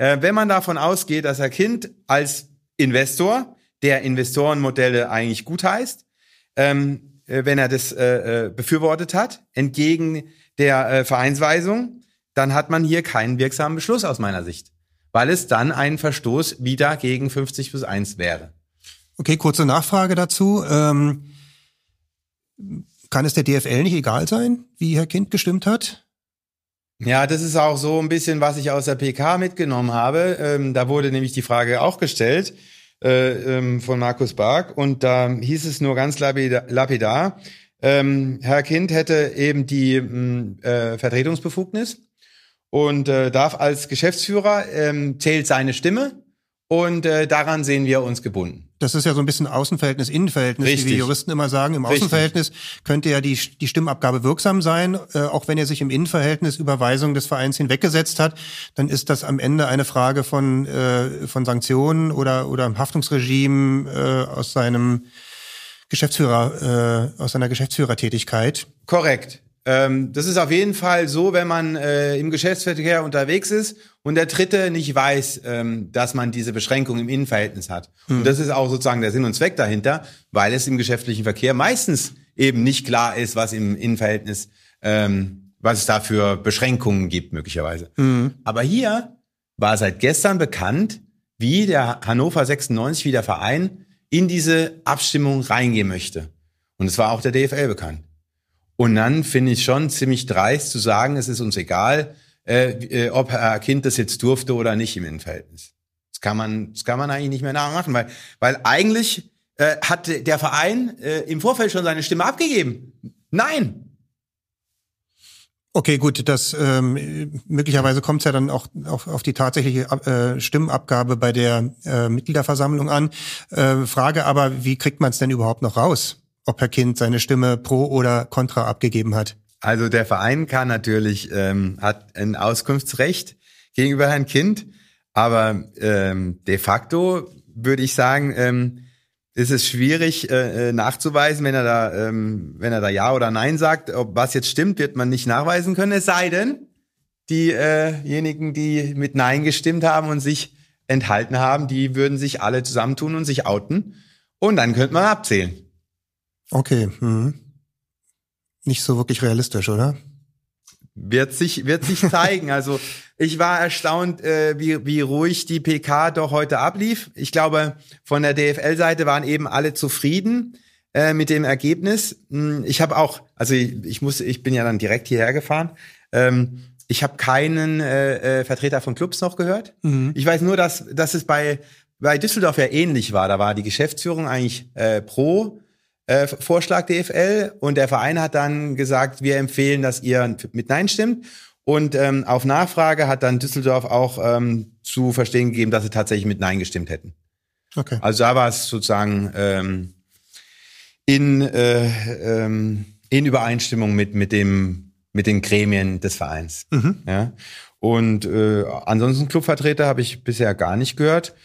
Äh, wenn man davon ausgeht, dass Herr Kind als Investor, der Investorenmodelle eigentlich gut heißt, ähm, äh, wenn er das äh, äh, befürwortet hat, entgegen der äh, Vereinsweisung, dann hat man hier keinen wirksamen Beschluss aus meiner Sicht, weil es dann ein Verstoß wieder gegen 50 plus 1 wäre. Okay, kurze Nachfrage dazu. Ähm, kann es der DFL nicht egal sein, wie Herr Kind gestimmt hat? Ja, das ist auch so ein bisschen, was ich aus der PK mitgenommen habe. Ähm, da wurde nämlich die Frage auch gestellt äh, ähm, von Markus Bark und da hieß es nur ganz lapidar, ähm, Herr Kind hätte eben die äh, Vertretungsbefugnis und äh, darf als Geschäftsführer ähm, zählt seine Stimme und äh, daran sehen wir uns gebunden. Das ist ja so ein bisschen Außenverhältnis, Innenverhältnis, Richtig. wie wir Juristen immer sagen. Im Richtig. Außenverhältnis könnte ja die, die Stimmabgabe wirksam sein, äh, auch wenn er sich im Innenverhältnis Überweisung des Vereins hinweggesetzt hat. Dann ist das am Ende eine Frage von, äh, von Sanktionen oder, oder Haftungsregime äh, aus seinem Geschäftsführer, äh, aus seiner Geschäftsführertätigkeit. Korrekt. Ähm, das ist auf jeden Fall so, wenn man äh, im Geschäftsverkehr unterwegs ist und der Dritte nicht weiß, ähm, dass man diese Beschränkung im Innenverhältnis hat. Und das ist auch sozusagen der Sinn und Zweck dahinter, weil es im geschäftlichen Verkehr meistens eben nicht klar ist, was im Innenverhältnis, ähm, was es da für Beschränkungen gibt möglicherweise. Aber hier war seit gestern bekannt, wie der Hannover 96, wie der Verein in diese Abstimmung reingehen möchte. Und es war auch der DFL bekannt. Und dann finde ich schon ziemlich dreist zu sagen, es ist uns egal, äh, äh, ob Herr Kind das jetzt durfte oder nicht im Innenverhältnis. Das kann man, das kann man eigentlich nicht mehr nachmachen, weil, weil eigentlich äh, hat der Verein äh, im Vorfeld schon seine Stimme abgegeben. Nein, Okay, gut, das ähm, möglicherweise kommt es ja dann auch, auch auf die tatsächliche äh, Stimmabgabe bei der äh, Mitgliederversammlung an. Äh, Frage aber, wie kriegt man es denn überhaupt noch raus, ob Herr Kind seine Stimme pro oder contra abgegeben hat? Also der Verein kann natürlich, ähm, hat ein Auskunftsrecht gegenüber Herrn Kind, aber ähm, de facto würde ich sagen, ähm, ist es schwierig äh, äh, nachzuweisen, wenn er da, ähm, wenn er da ja oder nein sagt. Ob was jetzt stimmt, wird man nicht nachweisen können. Es sei denn, diejenigen, die mit Nein gestimmt haben und sich enthalten haben, die würden sich alle zusammentun und sich outen. Und dann könnte man abzählen. Okay, hm. Nicht so wirklich realistisch, oder? Wird sich, wird sich zeigen. (laughs) Also ich war erstaunt, äh, wie, wie ruhig die PK doch heute ablief. Ich glaube, von der DFL-Seite waren eben alle zufrieden äh, mit dem Ergebnis. Hm, Ich habe auch, also ich, ich muss, ich bin ja dann direkt hierher gefahren. Ähm, ich habe keinen äh, äh, Vertreter von Clubs noch gehört. Ich weiß nur, dass, dass es bei, bei Düsseldorf ja ähnlich war. Da war die Geschäftsführung eigentlich äh, pro äh, Vorschlag DFL und der Verein hat dann gesagt, wir empfehlen, dass ihr mit Nein stimmt. Und ähm, auf Nachfrage hat dann Düsseldorf auch ähm, zu verstehen gegeben, dass sie tatsächlich mit Nein gestimmt hätten. Okay. Also da war es sozusagen ähm, in, äh, ähm, in Übereinstimmung mit, mit, dem, mit den Gremien des Vereins. Ja? Und äh, ansonsten Clubvertreter habe ich bisher gar nicht gehört.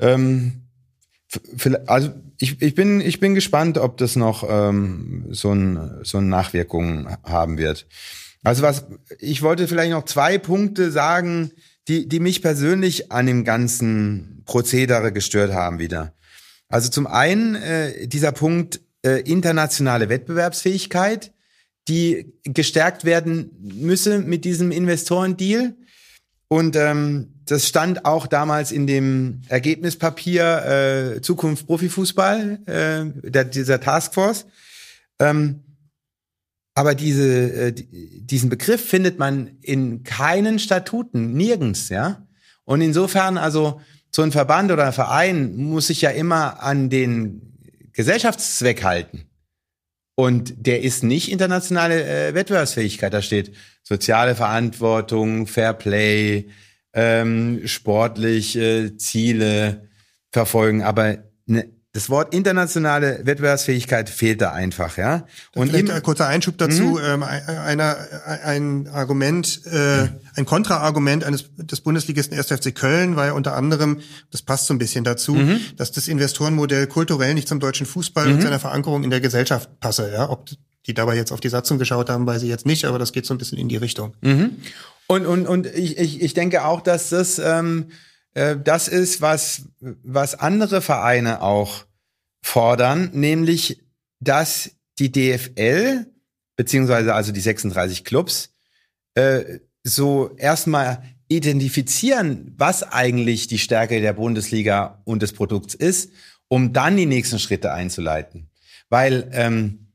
Ähm, Also ich, ich, bin, ich bin gespannt, ob das noch ähm, so, ein, so eine Nachwirkung haben wird. Also was, ich wollte vielleicht noch zwei Punkte sagen, die, die mich persönlich an dem ganzen Prozedere gestört haben wieder. Also zum einen äh, dieser Punkt äh, internationale Wettbewerbsfähigkeit, die gestärkt werden müsse mit diesem Investorendeal. Und ähm, das stand auch damals in dem Ergebnispapier äh, Zukunft Profifußball, äh, der, dieser Taskforce. Ähm, aber diese, äh, diesen Begriff findet man in keinen Statuten, nirgends, ja. Und insofern, also so ein Verband oder ein Verein muss sich ja immer an den Gesellschaftszweck halten. Und der ist nicht internationale äh, Wettbewerbsfähigkeit. Da steht soziale Verantwortung, Fair Play, ähm, sportliche Ziele verfolgen. Aber ne, das Wort internationale Wettbewerbsfähigkeit fehlt da einfach, ja. Und Vielleicht ein kurzer Einschub dazu, mhm. ähm, einer, ein Argument, äh, ein Kontraargument eines des Bundesligisten 1. FC Köln war ja unter anderem, das passt so ein bisschen dazu, mhm. dass das Investorenmodell kulturell nicht zum deutschen Fußball mhm. und seiner Verankerung in der Gesellschaft passe, ja. Ob die dabei jetzt auf die Satzung geschaut haben, weiß ich jetzt nicht, aber das geht so ein bisschen in die Richtung. Mhm. Und, und, und ich, ich, ich denke auch, dass das ähm, äh, das ist, was, was andere Vereine auch fordern, nämlich, dass die DFL, beziehungsweise also die 36 Clubs, äh, so erstmal identifizieren, was eigentlich die Stärke der Bundesliga und des Produkts ist, um dann die nächsten Schritte einzuleiten. Weil ähm,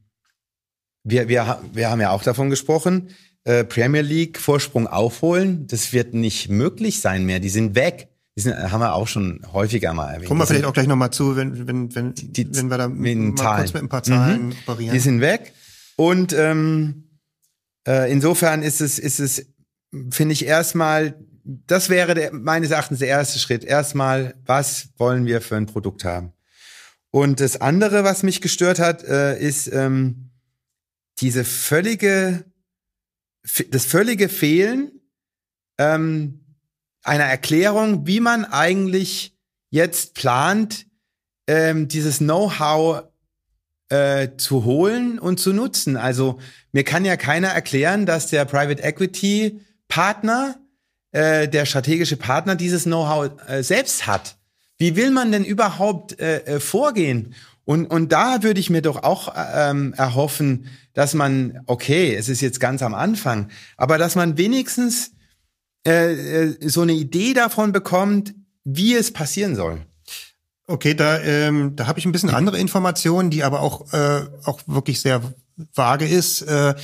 wir, wir, wir haben ja auch davon gesprochen, äh, Premier League Vorsprung aufholen, das wird nicht möglich sein mehr. Die sind weg. Die sind, haben wir auch schon häufiger mal erwähnt. Kommen wir vielleicht auch gleich nochmal zu, wenn, wenn, wenn, die, wenn wir da mal Zahlen. kurz mit ein paar Zahlen mhm. operieren. Die sind weg. Und ähm, äh, insofern ist es, ist es, finde ich erstmal, das wäre der, meines Erachtens der erste Schritt. Erstmal, was wollen wir für ein Produkt haben? Und das andere, was mich gestört hat, äh, ist ähm, diese völlige, das völlige Fehlen ähm, einer Erklärung, wie man eigentlich jetzt plant, ähm, dieses Know-how äh, zu holen und zu nutzen. Also mir kann ja keiner erklären, dass der Private Equity Partner, äh, der strategische Partner, dieses Know-how äh, selbst hat. Wie will man denn überhaupt äh, äh vorgehen? Und, und da würde ich mir doch auch ähm, erhoffen, dass man, okay, es ist jetzt ganz am Anfang, aber dass man wenigstens äh, äh, so eine Idee davon bekommt, wie es passieren soll. Okay, da, ähm, da habe ich ein bisschen andere Informationen, die aber auch, äh, auch wirklich sehr vage ist. Äh,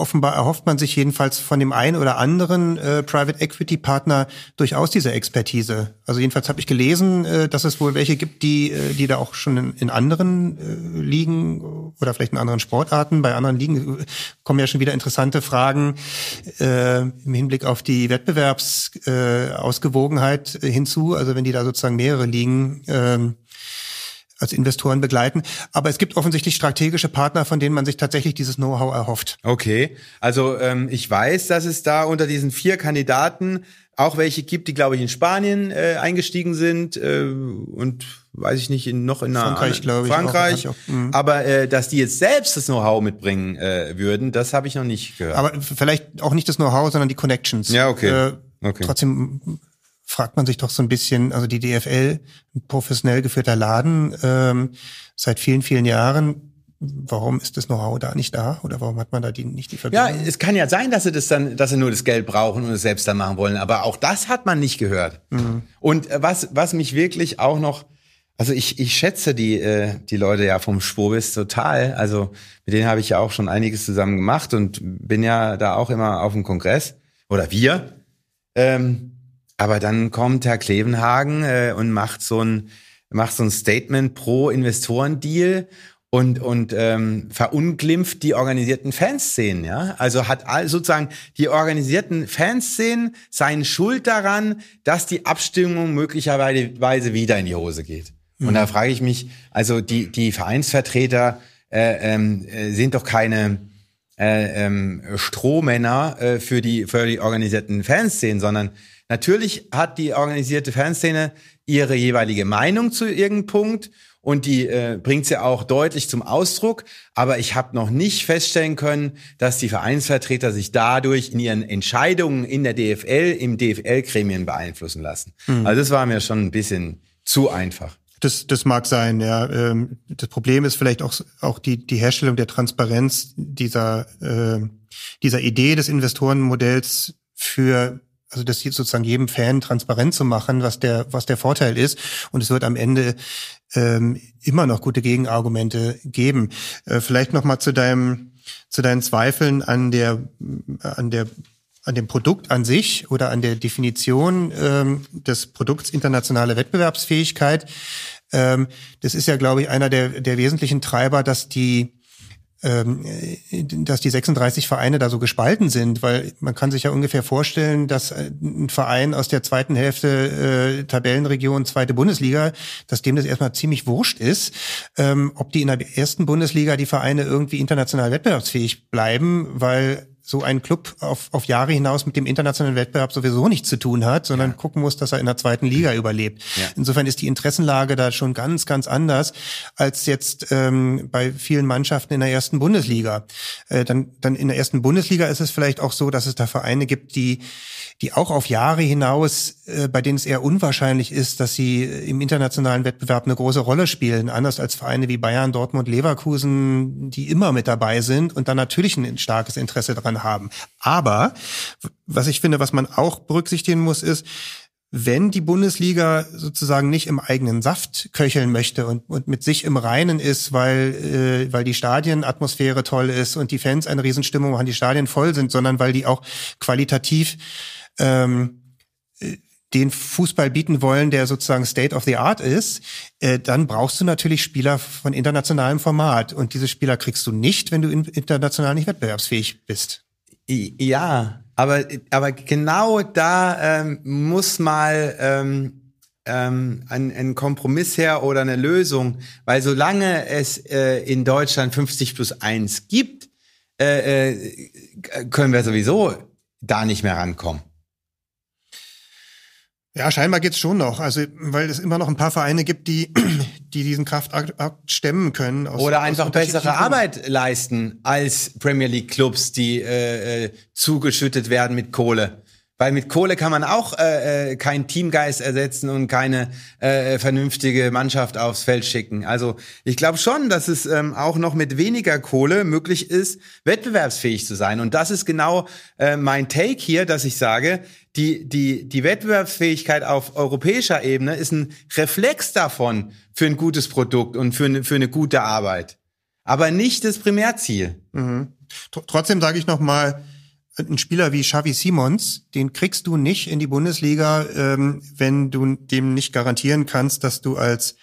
Offenbar erhofft man sich jedenfalls von dem einen oder anderen äh, Private Equity Partner durchaus diese Expertise. Also jedenfalls habe ich gelesen, äh, dass es wohl welche gibt, die, äh, die da auch schon in, in anderen äh, Ligen oder vielleicht in anderen Sportarten, bei anderen Ligen äh, kommen ja schon wieder interessante Fragen äh, im Hinblick auf die Wettbewerbsausgewogenheit äh, hinzu. Also wenn die da sozusagen mehrere Ligen äh, als Investoren begleiten. Aber es gibt offensichtlich strategische Partner, von denen man sich tatsächlich dieses Know-how erhofft. Okay, also ähm, ich weiß, dass es da unter diesen vier Kandidaten auch welche gibt, die glaube ich in Spanien äh, eingestiegen sind äh, und weiß ich nicht in, noch in Frankreich, glaube ich. Frankreich, auch, mhm. aber äh, dass die jetzt selbst das Know-how mitbringen äh, würden, das habe ich noch nicht gehört. Aber vielleicht auch nicht das Know-how, sondern die Connections. Ja, okay. Äh, okay. Trotzdem fragt man sich doch so ein bisschen, also die DFL, ein professionell geführter Laden, ähm, seit vielen, vielen Jahren, warum ist das Know-how da nicht da oder warum hat man da die, nicht die Verbindung? Ja, es kann ja sein, dass sie das dann, dass sie nur das Geld brauchen und es selbst dann machen wollen, aber auch das hat man nicht gehört. Mhm. Und äh, was, was mich wirklich auch noch, also ich, ich schätze die, äh, die Leute ja vom Schwurbis total. Also mit denen habe ich ja auch schon einiges zusammen gemacht und bin ja da auch immer auf dem Kongress oder wir. Ähm, aber dann kommt Herr Klevenhagen äh, und macht so ein macht so ein Statement pro Investorendeal und und ähm, verunglimpft die organisierten Fanszenen, ja? Also hat all, sozusagen die organisierten Fanszenen seine Schuld daran, dass die Abstimmung möglicherweise wieder in die Hose geht. Mhm. Und da frage ich mich, also die die Vereinsvertreter äh, ähm, äh, sind doch keine äh, ähm, Strohmänner äh, für die für die organisierten Fanszenen, sondern natürlich hat die organisierte Fanszene ihre jeweilige Meinung zu irgendeinem Punkt und die äh, bringt sie auch deutlich zum Ausdruck. Aber ich habe noch nicht feststellen können, dass die Vereinsvertreter sich dadurch in ihren Entscheidungen in der DFL, im DFL-Gremien beeinflussen lassen. Mhm. Also das war mir schon ein bisschen zu einfach. Das, das mag sein, ja. Ähm, das Problem ist vielleicht auch, auch die, die Herstellung der Transparenz dieser, äh, dieser Idee des Investorenmodells für also das sozusagen jedem Fan transparent zu machen, was der, was der Vorteil ist. Und es wird am Ende ähm, immer noch gute Gegenargumente geben. Äh, vielleicht noch mal zu deinem, zu deinen Zweifeln an der, an der an dem Produkt an sich oder an der Definition ähm, des Produkts internationale Wettbewerbsfähigkeit. Ähm, das ist ja, glaube ich, einer der, der wesentlichen Treiber, dass die dass die 36 Vereine da so gespalten sind, weil man kann sich ja ungefähr vorstellen, dass ein Verein aus der zweiten Hälfte äh, Tabellenregion zweite Bundesliga, dass dem das erstmal ziemlich wurscht ist, ähm, ob die in der ersten Bundesliga die Vereine irgendwie international wettbewerbsfähig bleiben, weil so ein Club auf, auf Jahre hinaus mit dem internationalen Wettbewerb sowieso nichts zu tun hat, sondern ja. gucken muss, dass er in der zweiten Liga überlebt. Ja. Insofern ist die Interessenlage da schon ganz, ganz anders als jetzt ähm, bei vielen Mannschaften in der ersten Bundesliga. Äh, dann, dann in der ersten Bundesliga ist es vielleicht auch so, dass es da Vereine gibt, die die auch auf Jahre hinaus, äh, bei denen es eher unwahrscheinlich ist, dass sie im internationalen Wettbewerb eine große Rolle spielen, anders als Vereine wie Bayern, Dortmund, Leverkusen, die immer mit dabei sind und dann natürlich ein starkes Interesse haben. Aber was ich finde, was man auch berücksichtigen muss, ist, wenn die Bundesliga sozusagen nicht im eigenen Saft köcheln möchte und, und mit sich im Reinen ist, weil, äh, weil die Stadienatmosphäre toll ist und die Fans eine Riesenstimmung machen, die Stadien voll sind, sondern weil die auch qualitativ ähm, den Fußball bieten wollen, der sozusagen State of the Art ist, äh, dann brauchst du natürlich Spieler von internationalem Format. Und diese Spieler kriegst du nicht, wenn du international nicht wettbewerbsfähig bist. Ja, aber, aber genau da ähm, muss mal ähm, ähm, ein, ein Kompromiss her oder eine Lösung, weil solange es äh, in Deutschland 50 plus 1 gibt, äh, äh, können wir sowieso da nicht mehr rankommen. Ja, scheinbar geht's schon noch. Also, weil es immer noch ein paar Vereine gibt, die, (clears throat) die diesen Kraftakt stemmen können. Aus, Oder einfach bessere Arbeit leisten als Premier League Clubs, die äh, äh, zugeschüttet werden mit Kohle. Weil mit Kohle kann man auch äh, äh, keinen Teamgeist ersetzen und keine äh, vernünftige Mannschaft aufs Feld schicken. Also ich glaube schon, dass es ähm, auch noch mit weniger Kohle möglich ist, wettbewerbsfähig zu sein. Und das ist genau äh, mein Take hier, dass ich sage, die, die, die Wettbewerbsfähigkeit auf europäischer Ebene ist ein Reflex davon für ein gutes Produkt und für eine, für eine gute Arbeit. Aber nicht das Primärziel. Mhm. Trotzdem sage ich noch mal, ein Spieler wie Xavi Simons, den kriegst du nicht in die Bundesliga, ähm, wenn du dem nicht garantieren kannst, dass du als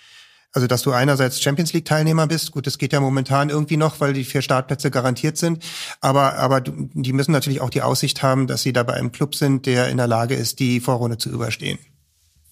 also, dass du einerseits Champions League Teilnehmer bist. Gut, das geht ja momentan irgendwie noch, weil die vier Startplätze garantiert sind. Aber, aber die müssen natürlich auch die Aussicht haben, dass sie da bei einem Club sind, der in der Lage ist, die Vorrunde zu überstehen.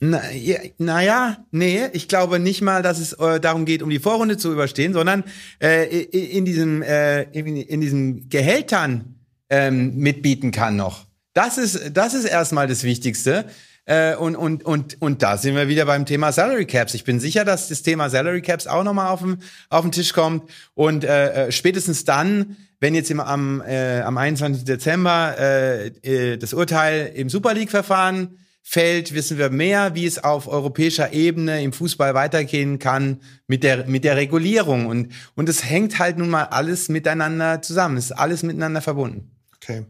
Na, ja, naja, nee, ich glaube nicht mal, dass es äh, darum geht, um die Vorrunde zu überstehen, sondern äh, in diesem äh, in, in diesen Gehältern ähm, mitbieten kann noch. Das ist, das ist erstmal das Wichtigste. Äh, und, und, und, und da sind wir wieder beim Thema Salary Caps. Ich bin sicher, dass das Thema Salary Caps auch nochmal auf den, auf den Tisch kommt. Und äh, äh, spätestens dann, wenn jetzt im, am, äh, am 21. Dezember äh, äh, das Urteil im Super League-Verfahren fällt, wissen wir mehr, wie es auf europäischer Ebene im Fußball weitergehen kann mit der, mit der Regulierung. Und, und es hängt halt nun mal alles miteinander zusammen. Es ist alles miteinander verbunden. Okay.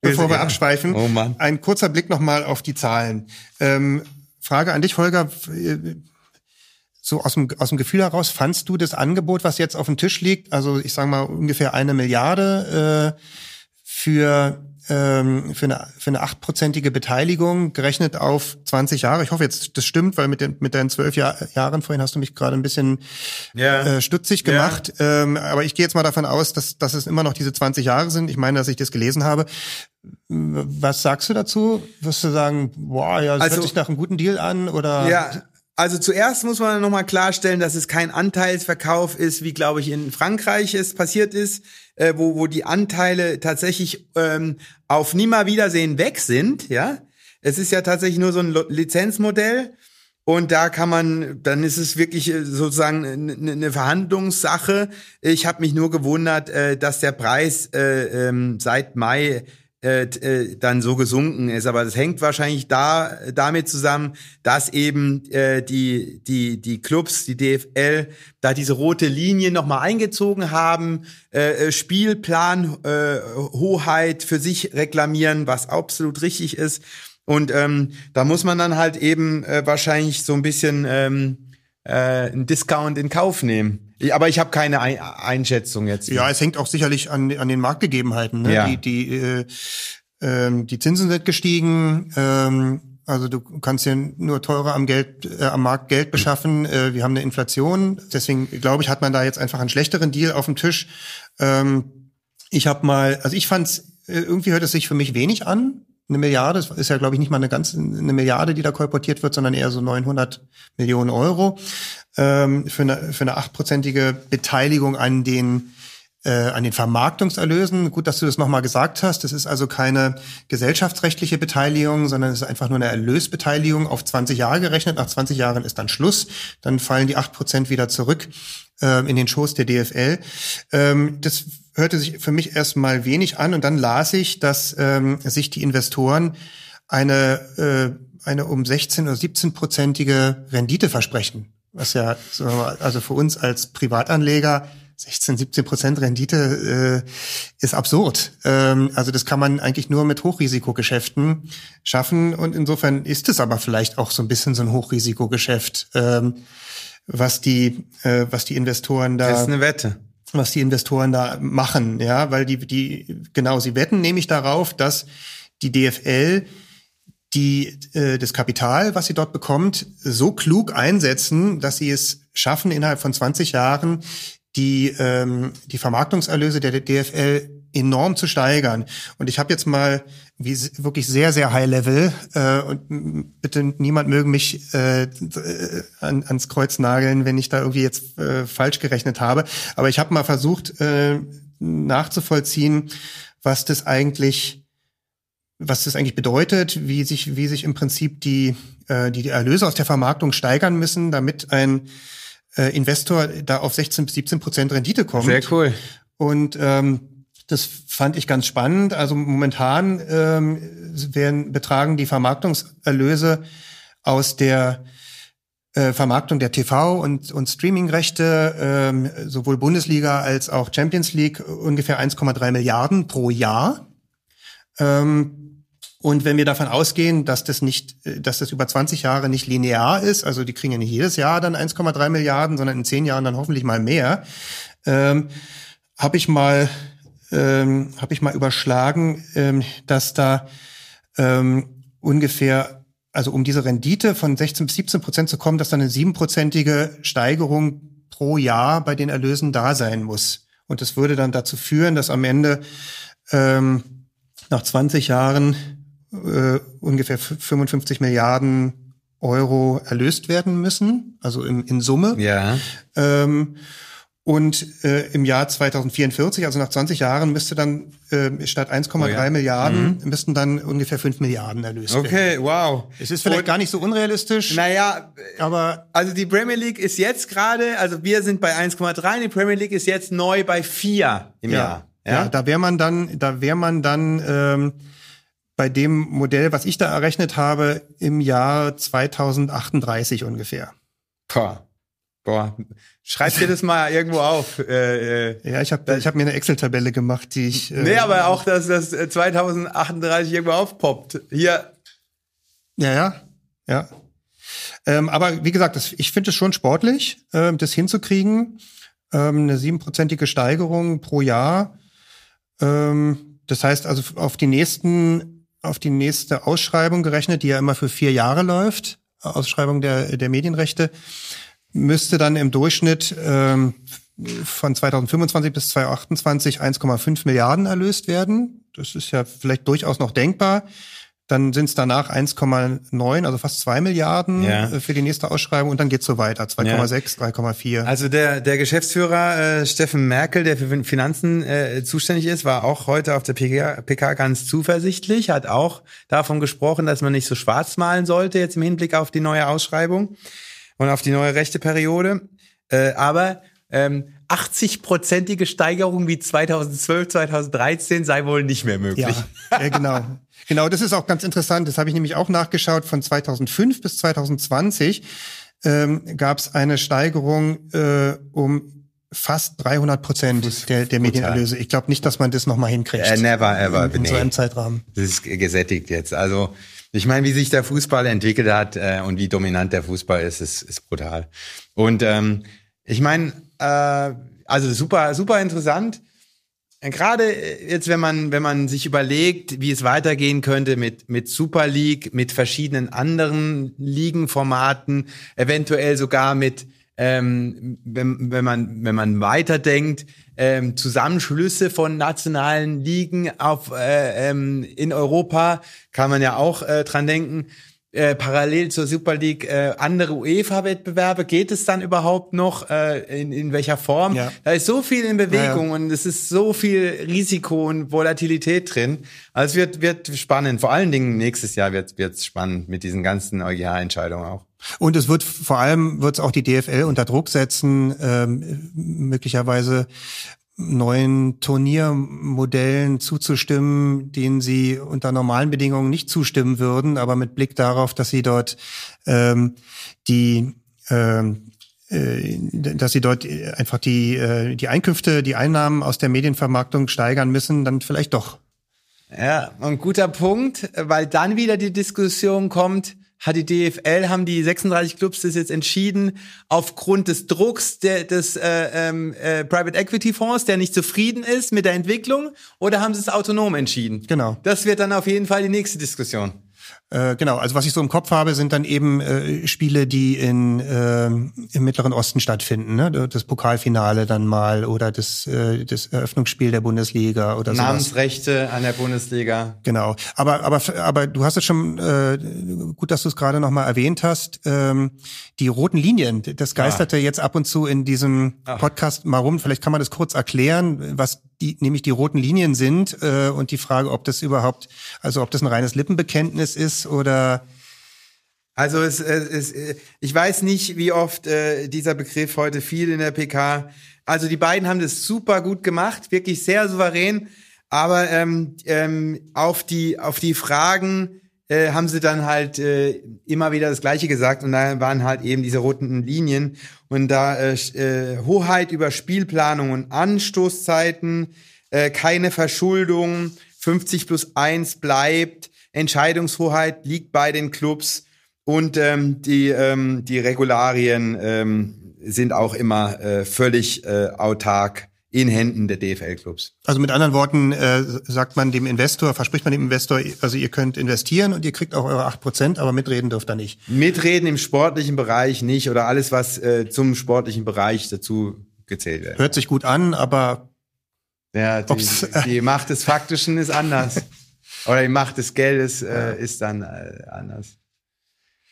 Bevor wir abschweifen, oh Mann. ein kurzer Blick nochmal auf die Zahlen. Ähm, Frage an dich, Holger. So aus dem, aus dem Gefühl heraus, fandst du das Angebot, was jetzt auf dem Tisch liegt, also ich sage mal ungefähr eine Milliarde äh, für ähm, für eine für eine achtprozentige Beteiligung gerechnet auf 20 Jahre. Ich hoffe jetzt, das stimmt, weil mit den mit deinen zwölf Jahr, Jahren vorhin hast du mich gerade ein bisschen ja. äh, stutzig gemacht. Ja. Ähm, aber ich gehe jetzt mal davon aus, dass dass es immer noch diese 20 Jahre sind. Ich meine, dass ich das gelesen habe. Was sagst du dazu? Wirst du sagen, boah, ja, das also, hört sich nach einem guten Deal an oder? Ja, also zuerst muss man nochmal klarstellen, dass es kein Anteilsverkauf ist, wie glaube ich in Frankreich es passiert ist. Äh, wo, wo die Anteile tatsächlich ähm, auf Nimmerwiedersehen weg sind, ja. Es ist ja tatsächlich nur so ein Lizenzmodell. Und da kann man, dann ist es wirklich äh, sozusagen eine eine Verhandlungssache. Ich habe mich nur gewundert, äh, dass der Preis äh, ähm, seit Mai äh, äh, dann so gesunken ist. Aber das hängt wahrscheinlich da damit zusammen, dass eben äh, die die die Clubs, die DFL, da diese rote Linie noch mal eingezogen haben, äh, äh, Spielplan äh, Hoheit für sich reklamieren, was absolut richtig ist. Und ähm, da muss man dann halt eben äh, wahrscheinlich so ein bisschen ähm, äh, einen Discount in Kauf nehmen. Aber ich habe keine Ein Einschätzung jetzt. Ja, es hängt auch sicherlich an, an den Marktgegebenheiten. Ne? Ja. Die, die, äh, ähm, die Zinsen sind gestiegen. Ähm, also du kannst ja nur teurer am Geld, äh, am Markt Geld beschaffen. Äh, wir haben eine Inflation. Deswegen glaube ich, hat man da jetzt einfach einen schlechteren Deal auf dem Tisch. Ähm, ich habe mal, also ich fand's äh, irgendwie hört es sich für mich wenig an. Eine Milliarde, das ist ja glaube ich nicht mal eine ganze eine Milliarde, die da kolportiert wird, sondern eher so 900 Millionen Euro ähm, für eine für eine achtprozentige Beteiligung an den äh, an den Vermarktungserlösen. Gut, dass du das nochmal gesagt hast. Das ist also keine gesellschaftsrechtliche Beteiligung, sondern es ist einfach nur eine Erlösbeteiligung auf 20 Jahre gerechnet. Nach 20 Jahren ist dann Schluss. Dann fallen die 8% wieder zurück ähm, in den Schoß der DFL. Ähm, das hörte sich für mich erstmal wenig an und dann las ich, dass ähm, sich die Investoren eine, äh, eine um 16 oder 17-prozentige Rendite versprechen. Was ja, mal, also für uns als Privatanleger 16, 17 Prozent Rendite äh, ist absurd. Ähm, also das kann man eigentlich nur mit Hochrisikogeschäften schaffen und insofern ist es aber vielleicht auch so ein bisschen so ein Hochrisikogeschäft, ähm, was die äh, was die Investoren da Das ist eine Wette. was die Investoren da machen, ja, weil die, die, genau, sie wetten nämlich darauf, dass die DFL die, äh, das Kapital, was sie dort bekommt, so klug einsetzen, dass sie es schaffen, innerhalb von 20 Jahren die, ähm, die Vermarktungserlöse der DFL enorm zu steigern. Und ich habe jetzt mal wie wirklich sehr, sehr high level äh, und bitte niemand möge mich äh, äh, an, ans Kreuz nageln, wenn ich da irgendwie jetzt äh, falsch gerechnet habe. Aber ich habe mal versucht äh, nachzuvollziehen, was das eigentlich was das eigentlich bedeutet, wie sich, wie sich im Prinzip die, äh, die, die Erlöse aus der Vermarktung steigern müssen, damit ein äh, Investor da auf 16 bis 17 Prozent Rendite kommt. Sehr cool. Und ähm, das fand ich ganz spannend. Also momentan ähm, werden betragen die Vermarktungserlöse aus der äh, Vermarktung der TV und, und Streamingrechte, ähm, sowohl Bundesliga als auch Champions League, ungefähr 1,3 Milliarden pro Jahr. Ähm, und wenn wir davon ausgehen, dass das nicht, äh, dass das über 20 Jahre nicht linear ist, also die kriegen ja nicht jedes Jahr dann 1,3 Milliarden, sondern in 10 Jahren dann hoffentlich mal mehr, ähm, habe ich mal, ähm, habe ich mal überschlagen, ähm, dass da ähm, ungefähr, also um diese Rendite von 16 bis 17 Prozent zu kommen, dass dann eine siebenprozentige Steigerung pro Jahr bei den Erlösen da sein muss. Und das würde dann dazu führen, dass am Ende ähm, nach 20 Jahren äh, ungefähr 55 Milliarden Euro erlöst werden müssen, also in, in Summe. Ja. Ähm, und äh, im Jahr 2044, also nach 20 Jahren, müsste dann äh, statt 1,3 Oh ja. Milliarden, müssten dann ungefähr 5 Milliarden erlöst werden. Okay, wow. Es ist vielleicht Und- gar nicht so unrealistisch, Naja, aber also die Premier League ist jetzt gerade, also wir sind bei 1,3, die Premier League ist jetzt neu bei 4 im Jahr. Ja, ja da wäre man dann, da wäre man dann ähm, bei dem Modell, was ich da errechnet habe, im Jahr 2038 ungefähr. Boah. Boah. Schreib dir das mal irgendwo auf. Äh, äh. Ja, ich habe ich hab mir eine Excel-Tabelle gemacht, die ich. Äh, Nee, aber auch, dass das äh, 2038 irgendwo aufpoppt. Hier, Ja, ja, ja. Ähm, aber wie gesagt, das, ich finde es schon sportlich, ähm, das hinzukriegen. Ähm, eine siebenprozentige Steigerung pro Jahr. Ähm, das heißt also auf die nächsten, auf die nächste Ausschreibung gerechnet, die ja immer für vier Jahre läuft, Ausschreibung der, der Medienrechte, müsste dann im Durchschnitt ähm, von 2025 bis 2028 1,5 Milliarden erlöst werden. Das ist ja vielleicht durchaus noch denkbar. Dann sind es danach 1,9, also fast 2 Milliarden Ja. äh, für die nächste Ausschreibung und dann geht's so weiter, 2,6, 3,4. Also der, der Geschäftsführer äh, Steffen Merkel, der für Finanzen äh, zuständig ist, war auch heute auf der PK, PK ganz zuversichtlich, hat auch davon gesprochen, dass man nicht so schwarz malen sollte jetzt im Hinblick auf die neue Ausschreibung und auf die neue Rechteperiode. Äh, aber ähm, 80-prozentige Steigerung wie 2012, 2013 sei wohl nicht mehr möglich. Ja, ja genau. Genau, das ist auch ganz interessant. Das habe ich nämlich auch nachgeschaut. Von 2005 bis 2020 ähm, gab es eine Steigerung äh, um fast 300 Prozent der, der Medienerlöse. Ich glaube nicht, dass man das nochmal hinkriegt. Äh, never ever. In, in so nee. einem Zeitrahmen. Das ist gesättigt jetzt. Also ich meine, wie sich der Fußball entwickelt hat äh, und wie dominant der Fußball ist, ist, ist brutal. Und ähm, ich meine, äh, also super, super interessant. Gerade jetzt, wenn man, wenn man sich überlegt, wie es weitergehen könnte mit, mit Super League, mit verschiedenen anderen Ligenformaten, eventuell sogar mit, ähm, wenn, wenn man, wenn man weiterdenkt, ähm, Zusammenschlüsse von nationalen Ligen auf, äh, ähm, in Europa, kann man ja auch äh, dran denken. Äh, parallel zur Super League äh, andere UEFA-Wettbewerbe, geht es dann überhaupt noch? Äh, in, in welcher Form? Ja. Da ist so viel in Bewegung Ja, und es ist so viel Risiko und Volatilität drin. Also es wird, wird spannend. Vor allen Dingen nächstes Jahr wird es spannend mit diesen ganzen EuGH-Entscheidungen auch. Und es wird vor allem wird es auch die DFL unter Druck setzen, ähm, möglicherweise neuen Turniermodellen zuzustimmen, denen sie unter normalen Bedingungen nicht zustimmen würden, aber mit Blick darauf, dass sie dort ähm, die ähm, äh, dass sie dort einfach die äh, die Einkünfte, die Einnahmen aus der Medienvermarktung steigern müssen, dann vielleicht doch. Ja, ein guter Punkt, weil dann wieder die Diskussion kommt, hat die DFL, haben die 36 Clubs das jetzt entschieden, aufgrund des Drucks der, des äh, ähm, äh, Private Equity Fonds, der nicht zufrieden ist mit der Entwicklung, oder haben sie es autonom entschieden? Genau. Das wird dann auf jeden Fall die nächste Diskussion. Äh, genau, also was ich so im Kopf habe, sind dann eben äh, Spiele, die in äh, im Mittleren Osten stattfinden, ne? Das Pokalfinale dann mal oder das äh, das Eröffnungsspiel der Bundesliga oder sowas. Namensrechte an der Bundesliga. Genau, aber aber aber du hast es schon äh, gut, dass du es gerade noch mal erwähnt hast. Ähm, die roten Linien, das geisterte jetzt ab und zu in diesem Podcast mal rum. Vielleicht kann man das kurz erklären, was die nämlich die roten Linien sind äh, und die Frage, ob das überhaupt, also ob das ein reines Lippenbekenntnis ist oder Also es, es, es, äh, ich weiß nicht, wie oft äh, dieser Begriff heute viel in der PK. Also die beiden haben das super gut gemacht, wirklich sehr souverän. Aber ähm, ähm, auf die auf die Fragen äh, haben sie dann halt äh, immer wieder das Gleiche gesagt und da waren halt eben diese roten Linien und da äh, äh, Hoheit über Spielplanung und Anstoßzeiten, äh, keine Verschuldung, 50 plus 1 bleibt, Entscheidungshoheit liegt bei den Clubs und ähm, die, ähm, die Regularien ähm, sind auch immer äh, völlig äh, autark in Händen der DFL-Clubs. Also mit anderen Worten äh, sagt man dem Investor, verspricht man dem Investor, also ihr könnt investieren und ihr kriegt auch eure 8%, aber mitreden dürft ihr nicht. Mitreden im sportlichen Bereich nicht oder alles, was äh, zum sportlichen Bereich dazu gezählt wird. Hört sich gut an, aber Ja, die, Ob's- die Macht des Faktischen ist anders. (laughs) Oder die Macht des Geldes äh, ist dann äh, anders.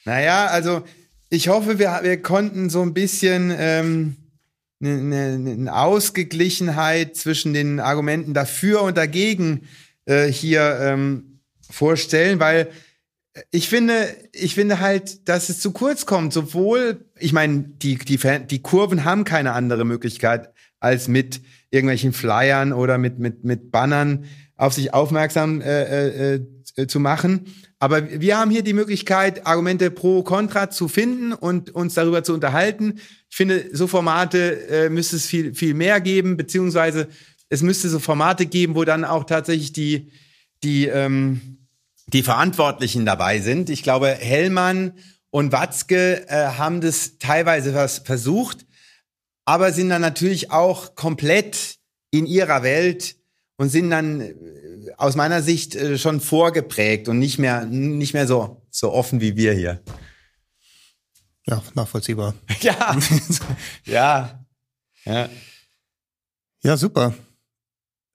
Naja, also ich hoffe, wir, wir konnten so ein bisschen ähm, eine, eine, eine Ausgeglichenheit zwischen den Argumenten dafür und dagegen äh, hier ähm, vorstellen, weil ich finde, ich finde halt, dass es zu kurz kommt. Sowohl, ich meine, die, die, die Kurven haben keine andere Möglichkeit, als mit irgendwelchen Flyern oder mit, mit, mit Bannern auf sich aufmerksam äh, äh, äh, zu machen. Aber wir haben hier die Möglichkeit, Argumente pro contra zu finden und uns darüber zu unterhalten. Ich finde, so Formate äh, müsste es viel, viel mehr geben, beziehungsweise es müsste so Formate geben, wo dann auch tatsächlich die, die, ähm, die Verantwortlichen dabei sind. Ich glaube, Hellmann und Watzke äh, haben das teilweise was versucht, aber sind dann natürlich auch komplett in ihrer Welt und sind dann äh, aus meiner Sicht äh, schon vorgeprägt und nicht mehr nicht mehr so so offen wie wir hier. ja, nachvollziehbar. (laughs) Ja, ja, ja. Ja, super.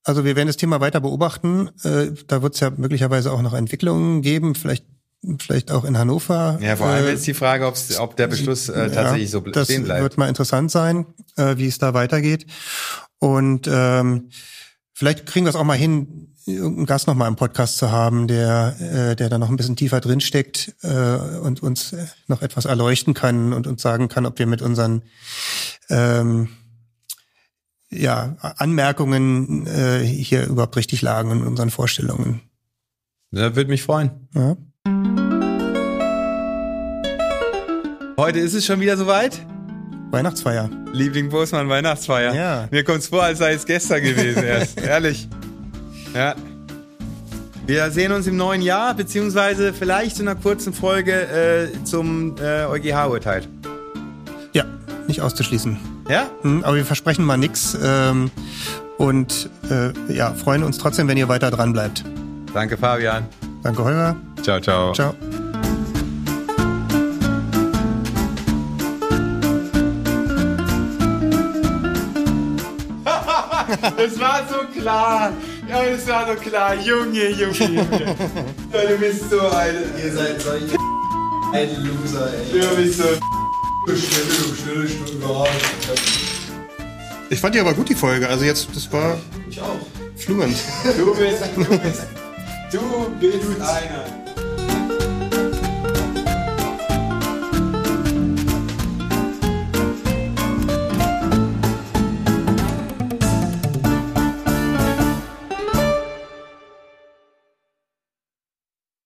Also wir werden das Thema weiter beobachten. Äh, da wird es ja möglicherweise auch noch Entwicklungen geben, vielleicht vielleicht auch in Hannover. Ja, vor allem Äh, jetzt die Frage, ob's, ob der Beschluss äh, tatsächlich so bl- das stehen bleibt. wird mal interessant sein, äh, wie es da weitergeht. Und ähm, vielleicht kriegen wir es auch mal hin, irgendeinen Gast noch mal im Podcast zu haben, der, äh, der da noch ein bisschen tiefer drin steckt äh, und uns noch etwas erleuchten kann und uns sagen kann, ob wir mit unseren ähm, ja, Anmerkungen äh, hier überhaupt richtig lagen in unseren Vorstellungen. Das würde mich freuen. Ja. Heute ist es schon wieder soweit. Weihnachtsfeier. Liebling Bosmann Weihnachtsfeier. Ja. Mir kommt's vor, als sei es gestern gewesen erst. (laughs) Ehrlich. Ja. Wir sehen uns im neuen Jahr, beziehungsweise vielleicht in einer kurzen Folge äh, zum äh, EuGH-Urteil. Ja, nicht auszuschließen. Ja? Hm, aber wir versprechen mal nix ähm, und äh, ja, freuen uns trotzdem, wenn ihr weiter dran bleibt. Danke, Fabian. Danke, Holger. Ciao, ciao. Ciao. Das war so klar. Ja, das war so klar. Junge, Junge, Junge. (laughs) Ja, du bist so ein... Ihr seid solche (laughs) ein Loser, ey. Du bist so... Ich fand die aber gut, die Folge. Also jetzt, das war Ich auch. fluent. Du bist... Du bist... Du bist einer.